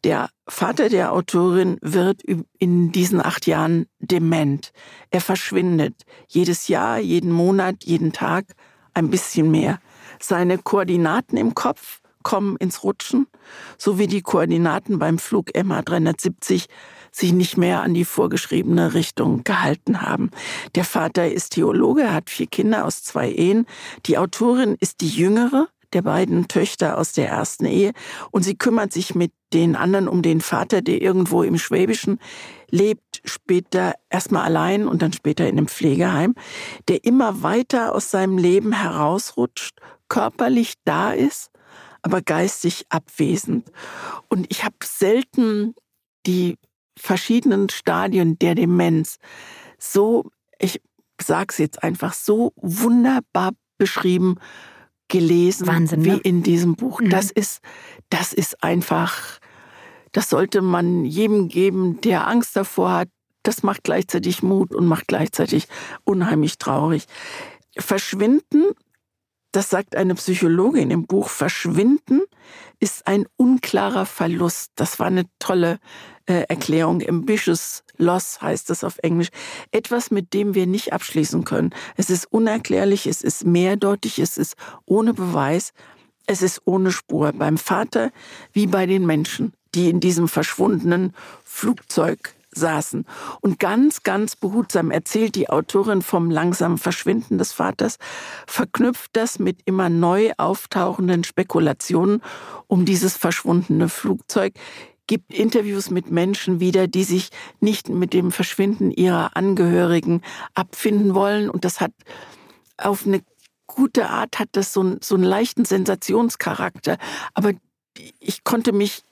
Der Vater der Autorin wird in diesen acht Jahren dement. Er verschwindet jedes Jahr, jeden Monat, jeden Tag ein bisschen mehr. Seine Koordinaten im Kopf kommen ins Rutschen, so wie die Koordinaten beim Flug MH370 sich nicht mehr an die vorgeschriebene Richtung gehalten haben. Der Vater ist Theologe, hat vier Kinder aus zwei Ehen. Die Autorin ist die jüngere der beiden Töchter aus der ersten Ehe und sie kümmert sich mit den anderen um den Vater, der irgendwo im Schwäbischen lebt, später erstmal allein und dann später in einem Pflegeheim, der immer weiter aus seinem Leben herausrutscht, körperlich da ist, aber geistig abwesend. Und ich habe selten die verschiedenen Stadien der Demenz so, ich sag's jetzt einfach, so wunderbar beschrieben gelesen Wahnsinn, wie ne? in diesem Buch. Mhm. Das ist, das ist einfach, das sollte man jedem geben, der Angst davor hat. Das macht gleichzeitig Mut und macht gleichzeitig unheimlich traurig. Verschwinden, das sagt eine Psychologin im Buch, Verschwinden ist ein unklarer Verlust. Das war eine tolle äh, Erklärung. Ambitious Loss heißt das auf Englisch. Etwas, mit dem wir nicht abschließen können. Es ist unerklärlich, es ist mehrdeutig, es ist ohne Beweis, es ist ohne Spur. Beim Vater wie bei den Menschen, die in diesem verschwundenen Flugzeug saßen. Und ganz, ganz behutsam erzählt die Autorin vom langsamen Verschwinden des Vaters, verknüpft das mit immer neu auftauchenden Spekulationen um dieses verschwundene Flugzeug, gibt Interviews mit Menschen wieder, die sich nicht mit dem Verschwinden ihrer Angehörigen abfinden wollen. Und das hat auf eine gute Art, hat das so, so einen leichten Sensationscharakter. Aber ich konnte mich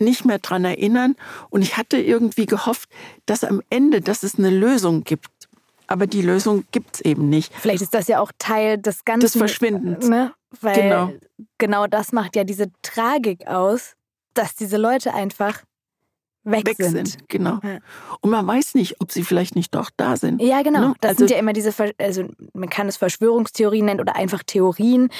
nicht mehr dran erinnern und ich hatte irgendwie gehofft, dass am Ende, dass es eine Lösung gibt. Aber die Lösung gibt es eben nicht. Vielleicht ist das ja auch Teil des Ganzen. Des Verschwindens. Ne? Weil genau. genau das macht ja diese Tragik aus, dass diese Leute einfach weg, weg sind. sind. Genau. Ja. Und man weiß nicht, ob sie vielleicht nicht doch da sind. Ja, genau. Ne? Das also, sind ja immer diese, also man kann es Verschwörungstheorien nennen oder einfach Theorien,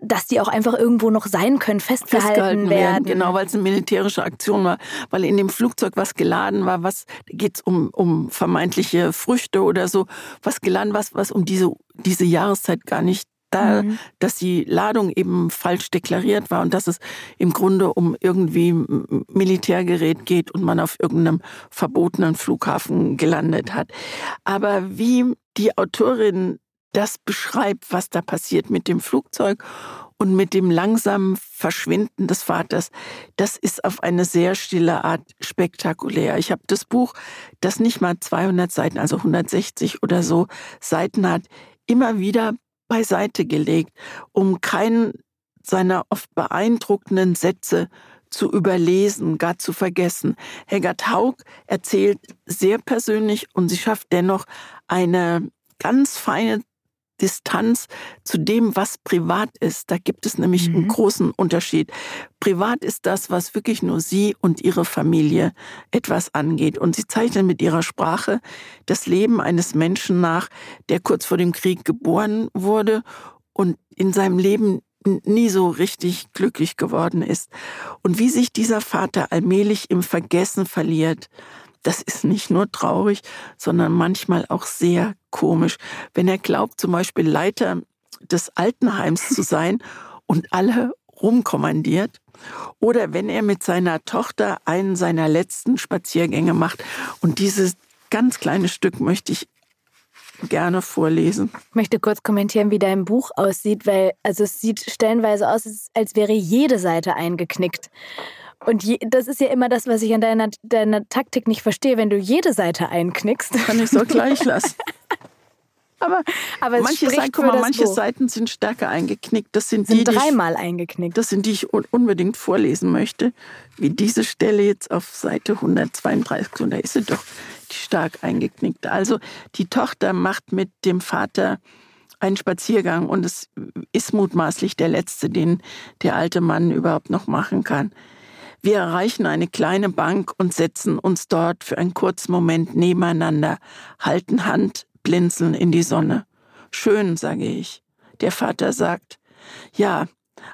dass die auch einfach irgendwo noch sein können, festgehalten, festgehalten werden. werden. Genau, weil es eine militärische Aktion war, weil in dem Flugzeug was geladen war, was geht es um, um vermeintliche Früchte oder so, was geladen war, was um diese, diese Jahreszeit gar nicht da, mhm. dass die Ladung eben falsch deklariert war und dass es im Grunde um irgendwie Militärgerät geht und man auf irgendeinem verbotenen Flughafen gelandet hat. Aber wie die Autorin das beschreibt, was da passiert mit dem Flugzeug und mit dem langsamen Verschwinden des Vaters, das ist auf eine sehr stille Art spektakulär. Ich habe das Buch, das nicht mal 200 Seiten, also 160 oder so Seiten hat, immer wieder beiseite gelegt, um keinen seiner oft beeindruckenden Sätze zu überlesen, gar zu vergessen. Helga Haug erzählt sehr persönlich und sie schafft dennoch eine ganz feine Distanz zu dem, was privat ist. Da gibt es nämlich mhm. einen großen Unterschied. Privat ist das, was wirklich nur sie und ihre Familie etwas angeht. Und sie zeichnen mit ihrer Sprache das Leben eines Menschen nach, der kurz vor dem Krieg geboren wurde und in seinem Leben nie so richtig glücklich geworden ist. Und wie sich dieser Vater allmählich im Vergessen verliert, das ist nicht nur traurig, sondern manchmal auch sehr komisch. Wenn er glaubt, zum Beispiel Leiter des Altenheims zu sein und alle rumkommandiert, oder wenn er mit seiner Tochter einen seiner letzten Spaziergänge macht. Und dieses ganz kleine Stück möchte ich gerne vorlesen. Ich möchte kurz kommentieren, wie dein Buch aussieht, weil also es sieht stellenweise aus, als wäre jede Seite eingeknickt. Und je, das ist ja immer das, was ich an deiner, deiner Taktik nicht verstehe. Wenn du jede Seite einknickst. Kann ich so gleich lassen. Aber, Aber manche, Seiten, guck mal, manche Seiten sind stärker eingeknickt. Das sind, sind die, dreimal eingeknickt. Das sind die, ich unbedingt vorlesen möchte. Wie diese Stelle jetzt auf Seite 132. Und da ist sie doch die stark eingeknickt. Also die Tochter macht mit dem Vater einen Spaziergang und es ist mutmaßlich der letzte, den der alte Mann überhaupt noch machen kann. Wir erreichen eine kleine Bank und setzen uns dort für einen kurzen Moment nebeneinander, halten Hand, blinzeln in die Sonne. Schön, sage ich. Der Vater sagt, ja,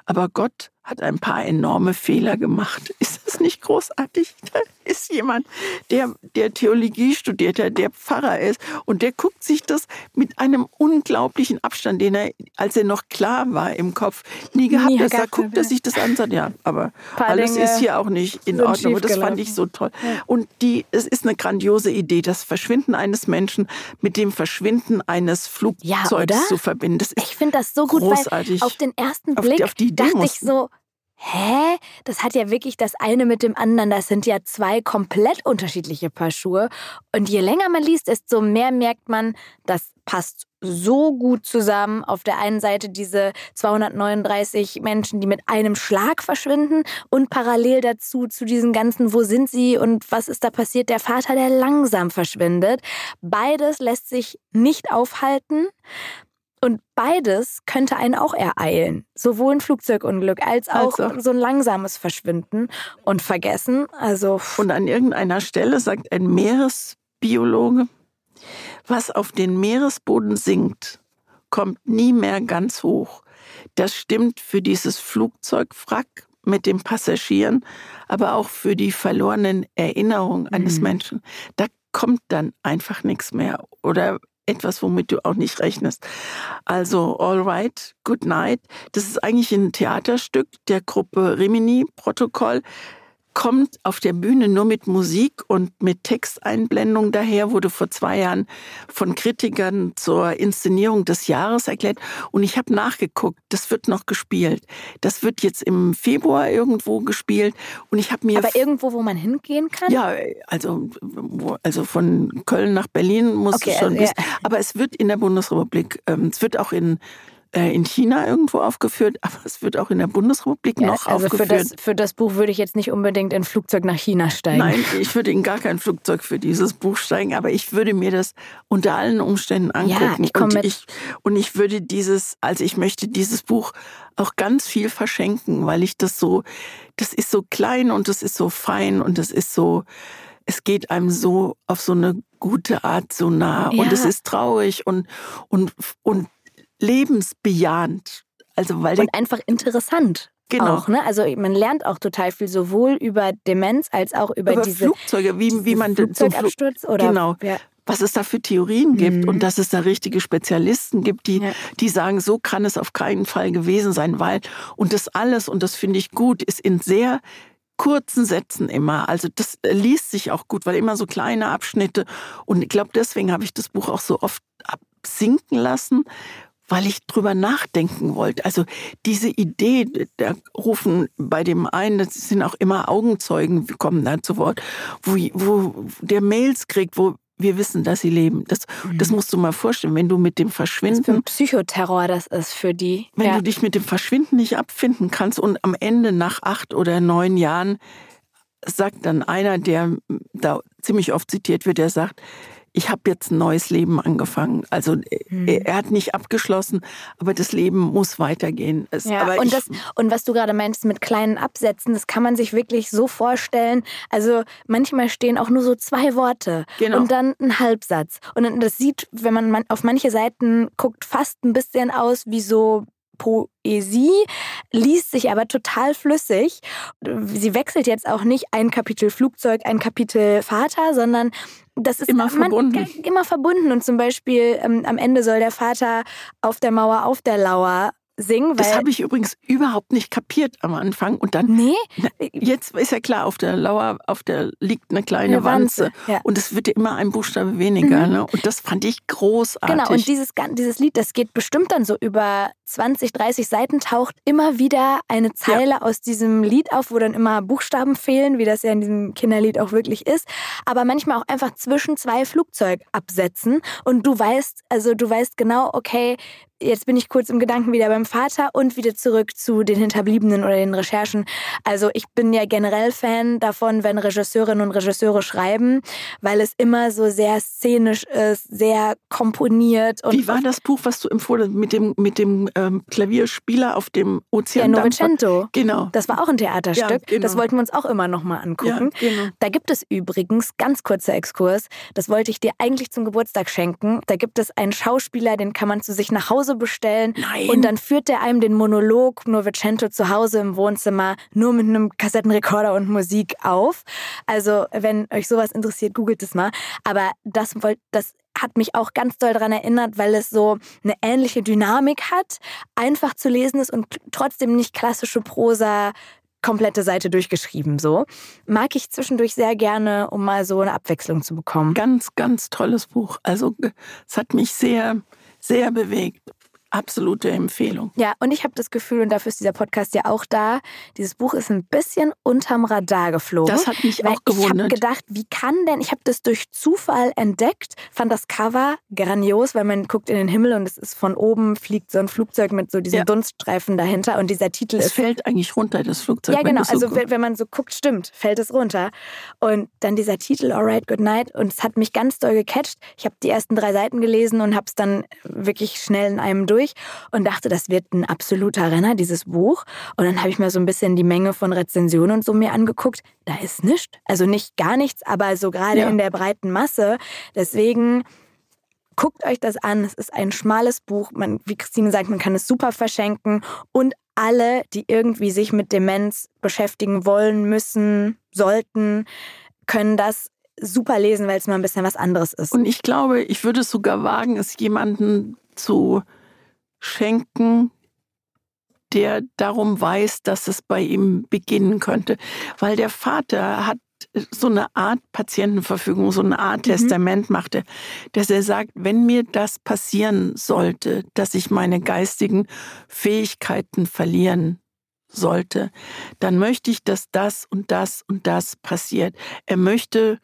aber Gott hat ein paar enorme Fehler gemacht. Ist das nicht großartig? Da ist jemand, der, der Theologie studiert hat, der Pfarrer ist und der guckt sich das mit einem unglaublichen Abstand, den er, als er noch klar war im Kopf, nie gehabt hat. Da guckt er sich das an und sagt, ja, aber alles Dinge ist hier auch nicht in Ordnung. Und das fand ich so toll. Ja. Und die, es ist eine grandiose Idee, das Verschwinden eines Menschen mit dem Verschwinden eines Flugzeugs ja, zu verbinden. Ich finde das so gut, großartig. weil auf den ersten Blick auf die, auf die dachte ich so, hä? Das hat ja wirklich das eine mit dem anderen. Das sind ja zwei komplett unterschiedliche Paar Schuhe. Und je länger man liest, desto mehr merkt man, das passt so gut zusammen. Auf der einen Seite diese 239 Menschen, die mit einem Schlag verschwinden und parallel dazu zu diesen ganzen, wo sind sie und was ist da passiert, der Vater, der langsam verschwindet. Beides lässt sich nicht aufhalten. Und beides könnte einen auch ereilen. Sowohl ein Flugzeugunglück als auch also. so ein langsames Verschwinden und Vergessen. Also und an irgendeiner Stelle sagt ein Meeresbiologe, was auf den Meeresboden sinkt, kommt nie mehr ganz hoch. Das stimmt für dieses Flugzeugwrack mit den Passagieren, aber auch für die verlorenen Erinnerungen eines mhm. Menschen. Da kommt dann einfach nichts mehr. Oder etwas, womit du auch nicht rechnest. Also All Right, Good Night, das ist eigentlich ein Theaterstück der Gruppe Rimini Protokoll kommt auf der Bühne nur mit Musik und mit Texteinblendung daher, wurde vor zwei Jahren von Kritikern zur Inszenierung des Jahres erklärt. Und ich habe nachgeguckt, das wird noch gespielt. Das wird jetzt im Februar irgendwo gespielt. Und ich habe mir. Aber irgendwo, wo man hingehen kann? Ja, also, also von Köln nach Berlin muss okay, es schon also, ja. Aber es wird in der Bundesrepublik, ähm, es wird auch in in China irgendwo aufgeführt, aber es wird auch in der Bundesrepublik ja, noch also aufgeführt. Für das, für das Buch würde ich jetzt nicht unbedingt in ein Flugzeug nach China steigen. Nein, ich würde in gar kein Flugzeug für dieses Buch steigen, aber ich würde mir das unter allen Umständen angucken. Ja, ich und, ich, und ich würde dieses, also ich möchte dieses Buch auch ganz viel verschenken, weil ich das so, das ist so klein und das ist so fein und das ist so, es geht einem so auf so eine gute Art so nah ja. und es ist traurig und, und, und lebensbejahend. Also weil und einfach interessant. Genau. Auch, ne? Also man lernt auch total viel sowohl über Demenz als auch über, über diese Flugzeuge, wie, wie man Flugzeugabsturz Flug, oder genau. Ja. Was es da für Theorien gibt mhm. und dass es da richtige Spezialisten gibt, die, ja. die sagen, so kann es auf keinen Fall gewesen sein, weil und das alles und das finde ich gut, ist in sehr kurzen Sätzen immer. Also das liest sich auch gut, weil immer so kleine Abschnitte und ich glaube deswegen habe ich das Buch auch so oft absinken lassen, weil ich drüber nachdenken wollte. Also diese Idee, da rufen bei dem einen, das sind auch immer Augenzeugen, wir kommen da zu Wort, wo, wo der Mails kriegt, wo wir wissen, dass sie leben. Das, mhm. das musst du mal vorstellen, wenn du mit dem Verschwinden. Was für ein Psychoterror das ist für die. Wenn ja. du dich mit dem Verschwinden nicht abfinden kannst und am Ende nach acht oder neun Jahren sagt dann einer, der da ziemlich oft zitiert wird, der sagt, ich habe jetzt ein neues Leben angefangen. Also mhm. er, hat nicht abgeschlossen, aber das Leben muss weitergehen. Es, ja, und, das, und was du gerade meinst mit kleinen Absätzen, das kann man sich wirklich so vorstellen. Also manchmal stehen auch nur so zwei Worte genau. und dann ein Halbsatz. Und das sieht, wenn man auf manche Seiten guckt, fast ein bisschen aus wie so Poesie, liest sich aber total flüssig. Sie wechselt jetzt auch nicht ein Kapitel Flugzeug, ein Kapitel Vater, sondern das ist immer verbunden. Immer verbunden. Und zum Beispiel ähm, am Ende soll der Vater auf der Mauer auf der Lauer singen. das habe ich übrigens überhaupt nicht kapiert am Anfang. Und dann, nee? jetzt ist ja klar, auf der Lauer, auf der liegt eine kleine eine Wanze. Wanze. Ja. Und es wird ja immer ein Buchstabe weniger. Mhm. Ne? Und das fand ich großartig. Genau, und dieses, dieses Lied, das geht bestimmt dann so über 20, 30 Seiten, taucht immer wieder eine Zeile ja. aus diesem Lied auf, wo dann immer Buchstaben fehlen, wie das ja in diesem Kinderlied auch wirklich ist. Aber manchmal auch einfach zwischen zwei Flugzeugabsätzen. Und du weißt, also du weißt genau, okay, jetzt bin ich kurz im Gedanken wieder beim Vater und wieder zurück zu den Hinterbliebenen oder den Recherchen. Also ich bin ja generell Fan davon, wenn Regisseurinnen und Regisseure schreiben, weil es immer so sehr szenisch ist, sehr komponiert. Und Wie war das Buch, was du empfohlen mit dem, mit dem ähm, Klavierspieler auf dem Ozean? Ja, Novecento. Genau. Das war auch ein Theaterstück. Ja, genau. Das wollten wir uns auch immer noch mal angucken. Ja, genau. Da gibt es übrigens, ganz kurzer Exkurs, das wollte ich dir eigentlich zum Geburtstag schenken. Da gibt es einen Schauspieler, den kann man zu sich nach Hause Hause bestellen. Nein. Und dann führt er einem den Monolog Novecento zu Hause im Wohnzimmer nur mit einem Kassettenrekorder und Musik auf. Also, wenn euch sowas interessiert, googelt es mal. Aber das, das hat mich auch ganz doll daran erinnert, weil es so eine ähnliche Dynamik hat, einfach zu lesen ist und trotzdem nicht klassische Prosa komplette Seite durchgeschrieben so. Mag ich zwischendurch sehr gerne, um mal so eine Abwechslung zu bekommen. Ganz, ganz tolles Buch. Also es hat mich sehr, sehr bewegt absolute Empfehlung. Ja, und ich habe das Gefühl, und dafür ist dieser Podcast ja auch da, dieses Buch ist ein bisschen unterm Radar geflogen. Das hat mich auch gewundert. Ich habe gedacht, wie kann denn, ich habe das durch Zufall entdeckt, fand das Cover grandios, weil man guckt in den Himmel und es ist von oben, fliegt so ein Flugzeug mit so diesem ja. Dunststreifen dahinter und dieser Titel es ist... Es fällt eigentlich runter, das Flugzeug. Ja, genau, so also guckt. wenn man so guckt, stimmt, fällt es runter. Und dann dieser Titel, Alright, Good Night, und es hat mich ganz doll gecatcht. Ich habe die ersten drei Seiten gelesen und habe es dann wirklich schnell in einem durch und dachte, das wird ein absoluter Renner, dieses Buch. Und dann habe ich mir so ein bisschen die Menge von Rezensionen und so mir angeguckt. Da ist nichts. Also nicht gar nichts, aber so gerade ja. in der breiten Masse. Deswegen guckt euch das an. Es ist ein schmales Buch. Man, wie Christine sagt, man kann es super verschenken. Und alle, die irgendwie sich mit Demenz beschäftigen wollen, müssen, sollten, können das super lesen, weil es mal ein bisschen was anderes ist. Und ich glaube, ich würde es sogar wagen, es jemanden zu schenken, der darum weiß, dass es bei ihm beginnen könnte. Weil der Vater hat so eine Art Patientenverfügung, so eine Art mhm. Testament machte, dass er sagt, wenn mir das passieren sollte, dass ich meine geistigen Fähigkeiten verlieren sollte, dann möchte ich, dass das und das und das passiert. Er möchte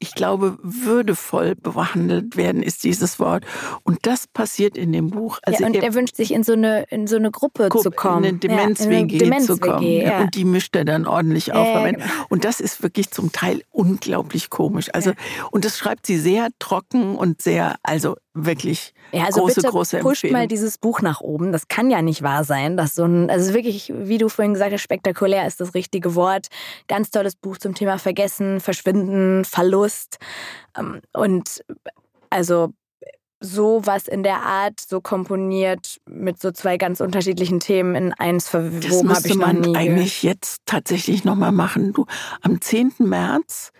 ich glaube, würdevoll behandelt werden, ist dieses Wort. Und das passiert in dem Buch. Also ja, und er, er, wünscht sich in so eine, in so eine Gruppe, Gruppe zu kommen. In eine Demenz-WG ja, Demenz zu kommen. Ja. Und die mischt er dann ordentlich auf. Genau. Und das ist wirklich zum Teil unglaublich komisch. Also, Und das schreibt sie sehr trocken und sehr, also wirklich ja, also große, bitte große pusht Empfehlung. mal dieses Buch nach oben. Das kann ja nicht wahr sein, dass so ein, also wirklich, wie du vorhin gesagt hast, spektakulär ist das richtige Wort. Ganz tolles Buch zum Thema Vergessen, Verschwinden, Verlust. Ähm, und also so was in der Art, so komponiert mit so zwei ganz unterschiedlichen Themen in eins verwoben habe ich noch nie. Man eigentlich jetzt tatsächlich nochmal machen. Du, am 10. März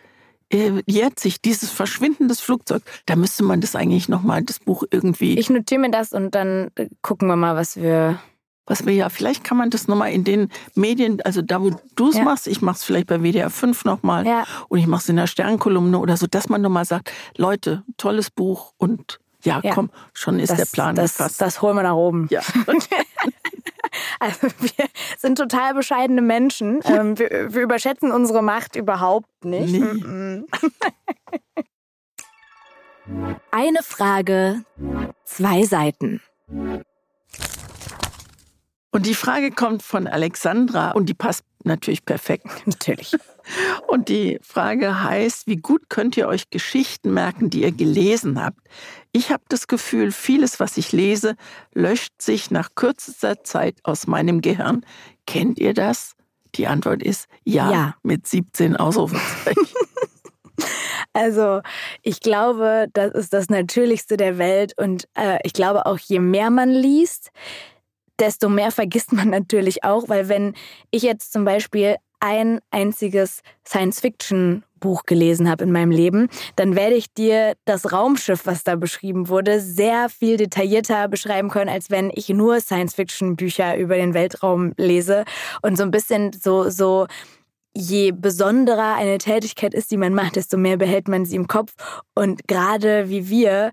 äh, jährt sich dieses Verschwinden des Flugzeugs. Da müsste man das eigentlich nochmal, das Buch irgendwie. Ich notiere mir das und dann äh, gucken wir mal, was wir. Was wir ja, vielleicht kann man das nochmal in den Medien, also da, wo du es ja. machst, ich mache es vielleicht bei WDR 5 nochmal ja. und ich mache es in der Sternkolumne oder so, dass man nochmal sagt, Leute, tolles Buch und ja, ja. komm, schon ist das, der Plan das, gefasst. Das holen wir nach oben. Ja. Also wir sind total bescheidene Menschen. Ähm, wir, wir, überschätzen unsere Macht überhaupt nicht. Nee. Eine Frage, zwei Seiten. Und die Frage kommt von Alexandra und die passt natürlich perfekt. Natürlich. Und die Frage heißt, wie gut könnt ihr euch Geschichten merken, die ihr gelesen habt? Ich habe das Gefühl, vieles, was ich lese, löscht sich nach kürzester Zeit aus meinem Gehirn. Kennt ihr das? Die Antwort ist ja, Ja. mit 17 Ausrufezeichen. Also ich glaube, das ist das Natürlichste der Welt und äh, ich glaube auch, je mehr man liest, desto mehr vergisst man natürlich auch, weil wenn ich jetzt zum Beispiel ein einziges Science-Fiction-Buch gelesen habe in meinem Leben, dann werde ich dir das Raumschiff, was da beschrieben wurde, sehr viel detaillierter beschreiben können, als wenn ich nur Science-Fiction-Bücher über den Weltraum lese und so ein bisschen so, so je besonderer eine Tätigkeit ist, die man macht, desto mehr behält man sie im Kopf. Und gerade wie wir,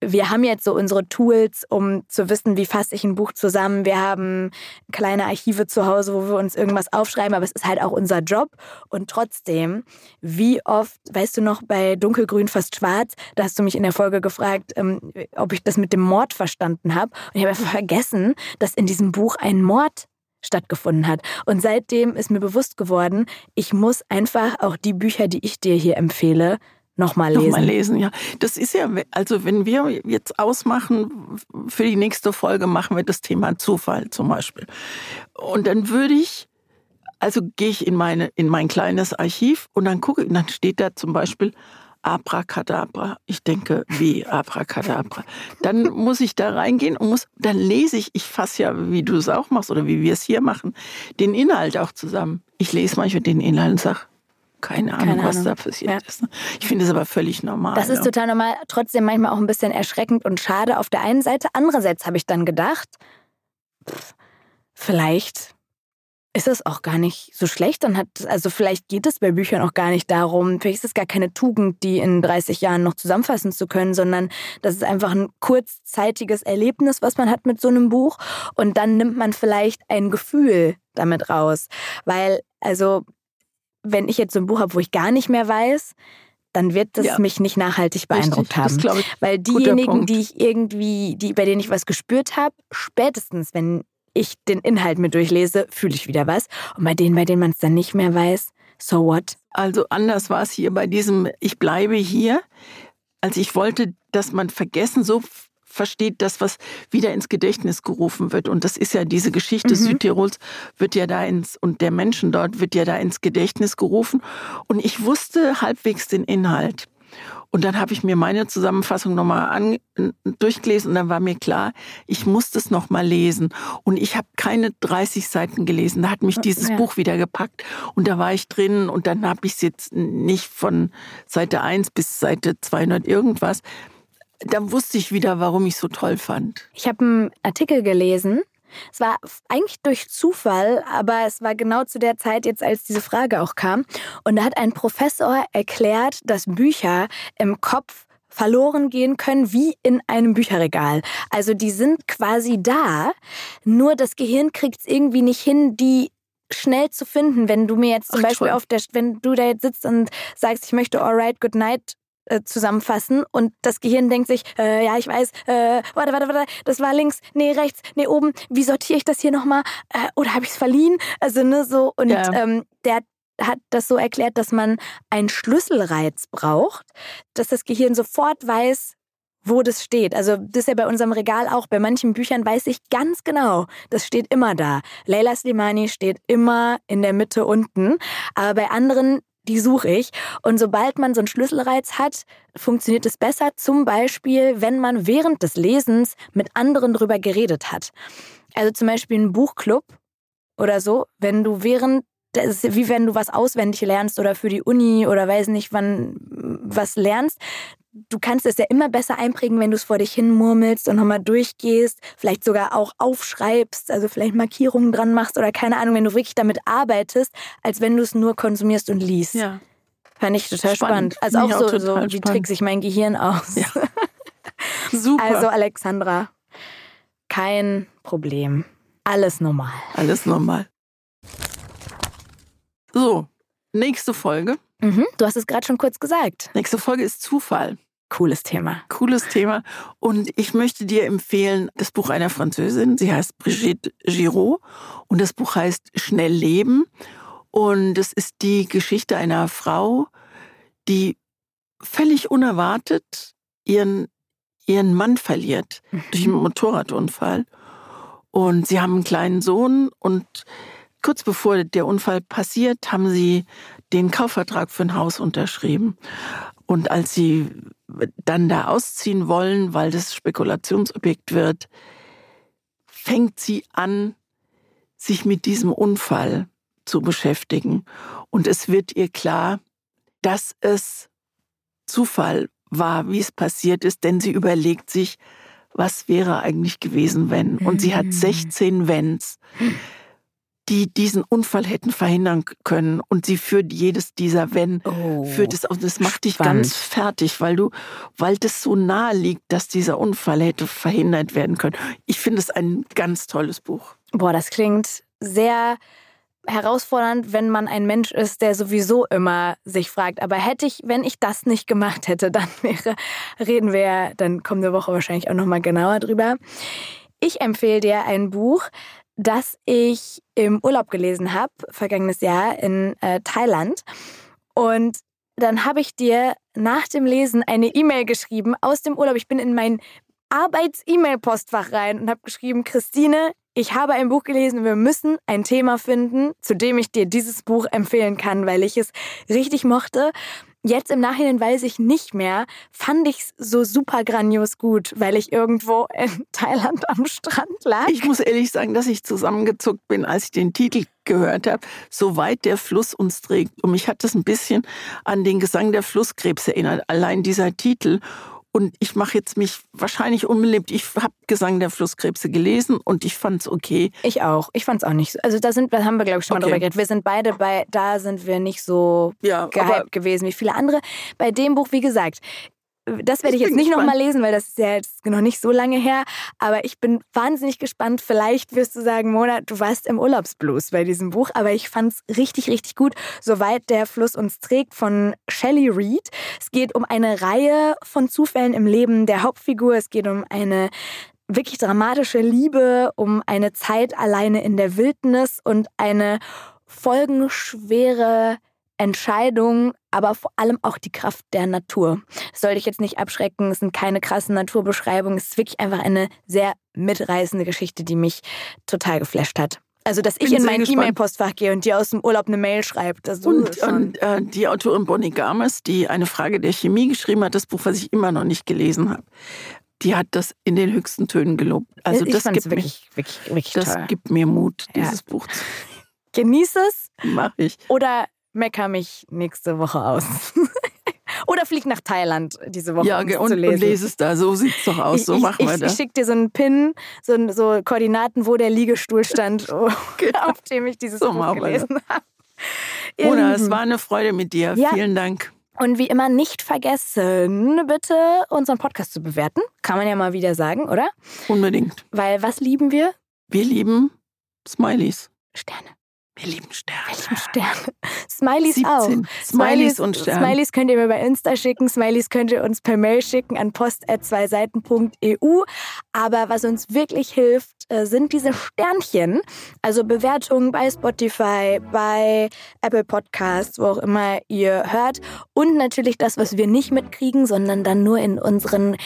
wir haben jetzt so unsere Tools, um zu wissen, wie fasse ich ein Buch zusammen. Wir haben kleine Archive zu Hause, wo wir uns irgendwas aufschreiben, aber es ist halt auch unser Job. Und trotzdem, wie oft, weißt du noch, bei Dunkelgrün fast schwarz, da hast du mich in der Folge gefragt, ähm, ob ich das mit dem Mord verstanden habe. Und ich habe einfach vergessen, dass in diesem Buch ein Mord stattgefunden hat. Und seitdem ist mir bewusst geworden, ich muss einfach auch die Bücher, die ich dir hier empfehle, nochmal lesen. Nochmal lesen, ja. Das ist ja, also wenn wir jetzt ausmachen, für die nächste Folge machen wir das Thema Zufall zum Beispiel. Und dann würde ich, also gehe ich in, meine, in mein kleines Archiv und dann gucke, dann steht da zum Beispiel Abracadabra. Ich denke, wie Abracadabra. Dann muss ich da reingehen und muss, dann lese ich, ich fasse ja, wie du es auch machst oder wie wir es hier machen, den Inhalt auch zusammen. Ich lese manchmal den Inhalt und sage, keine Ahnung, Keine was Ahnung. da passiert Ja. ist. Ich finde es aber völlig normal. Das ist total normal, trotzdem manchmal auch ein bisschen erschreckend und schade auf der einen Seite. Andererseits habe ich dann gedacht, pff, vielleicht ist es auch gar nicht so schlecht. Dann hat, also vielleicht geht es bei Büchern auch gar nicht darum, vielleicht ist es gar keine Tugend, die in 30 Jahren noch zusammenfassen zu können, sondern das ist einfach ein kurzzeitiges Erlebnis, was man hat mit so einem Buch. Und dann nimmt man vielleicht ein Gefühl damit raus. Weil, also, wenn ich jetzt so ein Buch habe, wo ich gar nicht mehr weiß, dann wird das Ja. mich nicht nachhaltig beeindruckt Richtig, haben. Ich. Weil diejenigen, die ich irgendwie, die, bei denen ich was gespürt habe, spätestens, wenn ich den Inhalt mir durchlese, fühle ich wieder was. Und bei denen, bei denen man es dann nicht mehr weiß, so what? Also anders war es hier bei diesem Ich bleibe hier. Also ich wollte, dass man vergessen so versteht, das, was wieder ins Gedächtnis gerufen wird. Und das ist ja diese Geschichte Mhm. Südtirols, wird ja da ins, und der Menschen dort wird ja da ins Gedächtnis gerufen. Und ich wusste halbwegs den Inhalt. Und dann habe ich mir meine Zusammenfassung nochmal an, durchgelesen und dann war mir klar, ich muss das nochmal lesen. Und ich habe keine 30 Seiten gelesen. Da hat mich dieses Ja. Buch wieder gepackt und da war ich drin und dann habe ich es jetzt nicht von Seite 1 bis Seite 200 irgendwas. Da wusste ich wieder, warum ich es so toll fand. Ich habe einen Artikel gelesen. Es war eigentlich durch Zufall, aber es war genau zu der Zeit jetzt, als diese Frage auch kam. Und da hat ein Professor erklärt, dass Bücher im Kopf verloren gehen können wie in einem Bücherregal. Also die sind quasi da, nur das Gehirn kriegt es irgendwie nicht hin, die schnell zu finden. Wenn du mir jetzt zum Ach, Beispiel toll. auf der, wenn du da jetzt sitzt und sagst, ich möchte Alright, Good Night äh, zusammenfassen und das Gehirn denkt sich, äh, ja, ich weiß, äh, warte, warte, warte, das war links, nee, rechts, nee, oben, wie sortiere ich das hier nochmal? Äh, oder habe ich es verliehen? Also, ne, so, und Ja. ähm, der hat das so erklärt, dass man einen Schlüsselreiz braucht, dass das Gehirn sofort weiß, wo das steht. Also das ist ja bei unserem Regal auch. Bei manchen Büchern weiß ich ganz genau, das steht immer da. Leila Slimani steht immer in der Mitte unten. Aber bei anderen, die suche ich. Und sobald man so einen Schlüsselreiz hat, funktioniert es besser. Zum Beispiel, wenn man während des Lesens mit anderen drüber geredet hat. Also zum Beispiel ein Buchclub oder so, wenn du während das ist wie wenn du was auswendig lernst oder für die Uni oder weiß nicht wann was lernst. Du kannst es ja immer besser einprägen, wenn du es vor dich hin murmelst und nochmal durchgehst, vielleicht sogar auch aufschreibst, also vielleicht Markierungen dran machst oder keine Ahnung, wenn du wirklich damit arbeitest, als wenn du es nur konsumierst und liest. Ja. Fand ich total Spannend. spannend. Also auch auch so, so wie spannend. trickse ich mein Gehirn aus. Ja. Super. Also Alexandra, kein Problem. Alles normal. Alles normal. So, nächste Folge. Mhm. Du hast es gerade schon kurz gesagt. Nächste Folge ist Zufall. Cooles Thema. Cooles Thema. Und ich möchte dir empfehlen, das Buch einer Französin, sie heißt Brigitte Giraud und das Buch heißt Schnell Leben. Und es ist die Geschichte einer Frau, die völlig unerwartet ihren, ihren Mann verliert mhm. durch einen Motorradunfall. Und sie haben einen kleinen Sohn und kurz bevor der Unfall passiert, haben sie den Kaufvertrag für ein Haus unterschrieben. Und als sie dann da ausziehen wollen, weil das Spekulationsobjekt wird, fängt sie an, sich mit diesem Unfall zu beschäftigen. Und es wird ihr klar, dass es Zufall war, wie es passiert ist, denn sie überlegt sich, was wäre eigentlich gewesen, wenn. Und sie hat 16 mhm. Wenns, die diesen Unfall hätten verhindern können. Und sie führt jedes dieser Wenn, oh, führt es auf. Das macht dich ganz fertig, weil du, weil das so nahe liegt, dass dieser Unfall hätte verhindert werden können. Ich finde es ein ganz tolles Buch. Boah, das klingt sehr herausfordernd, wenn man ein Mensch ist, der sowieso immer sich fragt, aber hätte ich, wenn ich das nicht gemacht hätte, dann wäre, reden wir dann kommende Woche wahrscheinlich auch nochmal genauer drüber. Ich empfehle dir ein Buch, das ich im Urlaub gelesen habe, vergangenes Jahr in äh, Thailand. Und dann habe ich dir nach dem Lesen eine E-Mail geschrieben aus dem Urlaub. Ich bin in mein Arbeits-E-Mail-Postfach rein und habe geschrieben, Christine, ich habe ein Buch gelesen, wir müssen ein Thema finden, zu dem ich dir dieses Buch empfehlen kann, weil ich es richtig mochte. Jetzt im Nachhinein weiß ich nicht mehr, fand ich es so super grandios gut, weil ich irgendwo in Thailand am Strand lag. Ich muss ehrlich sagen, dass ich zusammengezuckt bin, als ich den Titel gehört habe, soweit der Fluss uns trägt. Und mich hat das ein bisschen an den Gesang der Flusskrebs erinnert, allein dieser Titel. Und ich mache jetzt mich wahrscheinlich unbeliebt. Ich habe Gesang der Flusskrebse gelesen und ich fand es okay. Ich auch. Ich fand es auch nicht. So. Also da sind, da haben wir glaube ich schon okay. mal drüber geredet. Wir sind beide bei, da sind wir nicht so ja, gehypt gewesen wie viele andere. Bei dem Buch, wie gesagt, das werde ich, ich jetzt nicht nochmal lesen, weil das ist ja jetzt noch nicht so lange her. Aber ich bin wahnsinnig gespannt. Vielleicht wirst du sagen, Mona, du warst im Urlaubsblues bei diesem Buch. Aber ich fand es richtig, richtig gut. Soweit der Fluss uns trägt von Shelley Reed. Es geht um eine Reihe von Zufällen im Leben der Hauptfigur. Es geht um eine wirklich dramatische Liebe, um eine Zeit alleine in der Wildnis und eine folgenschwere Entscheidung, aber vor allem auch die Kraft der Natur. Das soll dich jetzt nicht abschrecken, es sind keine krassen Naturbeschreibungen, es ist wirklich einfach eine sehr mitreißende Geschichte, die mich total geflasht hat. Also, dass ich in mein E-Mail-Postfach gehe und dir aus dem Urlaub eine Mail schreibt. Das und, und äh, die Autorin Bonnie Games, die eine Frage der Chemie geschrieben hat, das Buch, was ich immer noch nicht gelesen habe, die hat das in den höchsten Tönen gelobt. Also ich das gibt wirklich, mir, wirklich, wirklich das toll. gibt mir Mut, dieses ja. Buch zu. Genieß es. Mach ich. Oder mecker mich nächste Woche aus. Oder flieg nach Thailand diese Woche. Ja, um und, zu lesen. und lese es da. So sieht es doch aus. So ich, machen wir ich, das. Ich schicke dir so einen Pin, so, so, Koordinaten, wo der Liegestuhl stand, genau. auf dem ich dieses so Buch gelesen habe. Oder es war eine Freude mit dir. Ja. Vielen Dank. Und wie immer nicht vergessen, bitte unseren Podcast zu bewerten. Kann man ja mal wieder sagen, oder? Unbedingt. Weil was lieben wir? Wir lieben Smileys. Sterne. Wir lieben Sterne. Wir lieben Sterne. Smileys 17. auch. Smileys, Smileys und Sterne. Smileys könnt ihr mir bei Insta schicken. Smileys könnt ihr uns per Mail schicken an post.zweiseiten.eu. Aber was uns wirklich hilft, äh, sind diese Sternchen. Also Bewertungen bei Spotify, bei Apple Podcasts, wo auch immer ihr hört. Und natürlich das, was wir nicht mitkriegen, sondern dann nur in unseren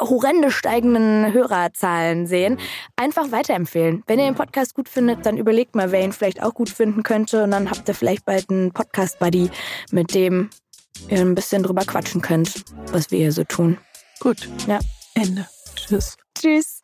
horrende steigenden Hörerzahlen sehen, einfach weiterempfehlen. Wenn ihr den Podcast gut findet, dann überlegt mal, wer ihn vielleicht auch gut finden könnte und dann habt ihr vielleicht bald einen Podcast-Buddy, mit dem ihr ein bisschen drüber quatschen könnt, was wir hier so tun. Gut. Ja. Ende. Tschüss. Tschüss.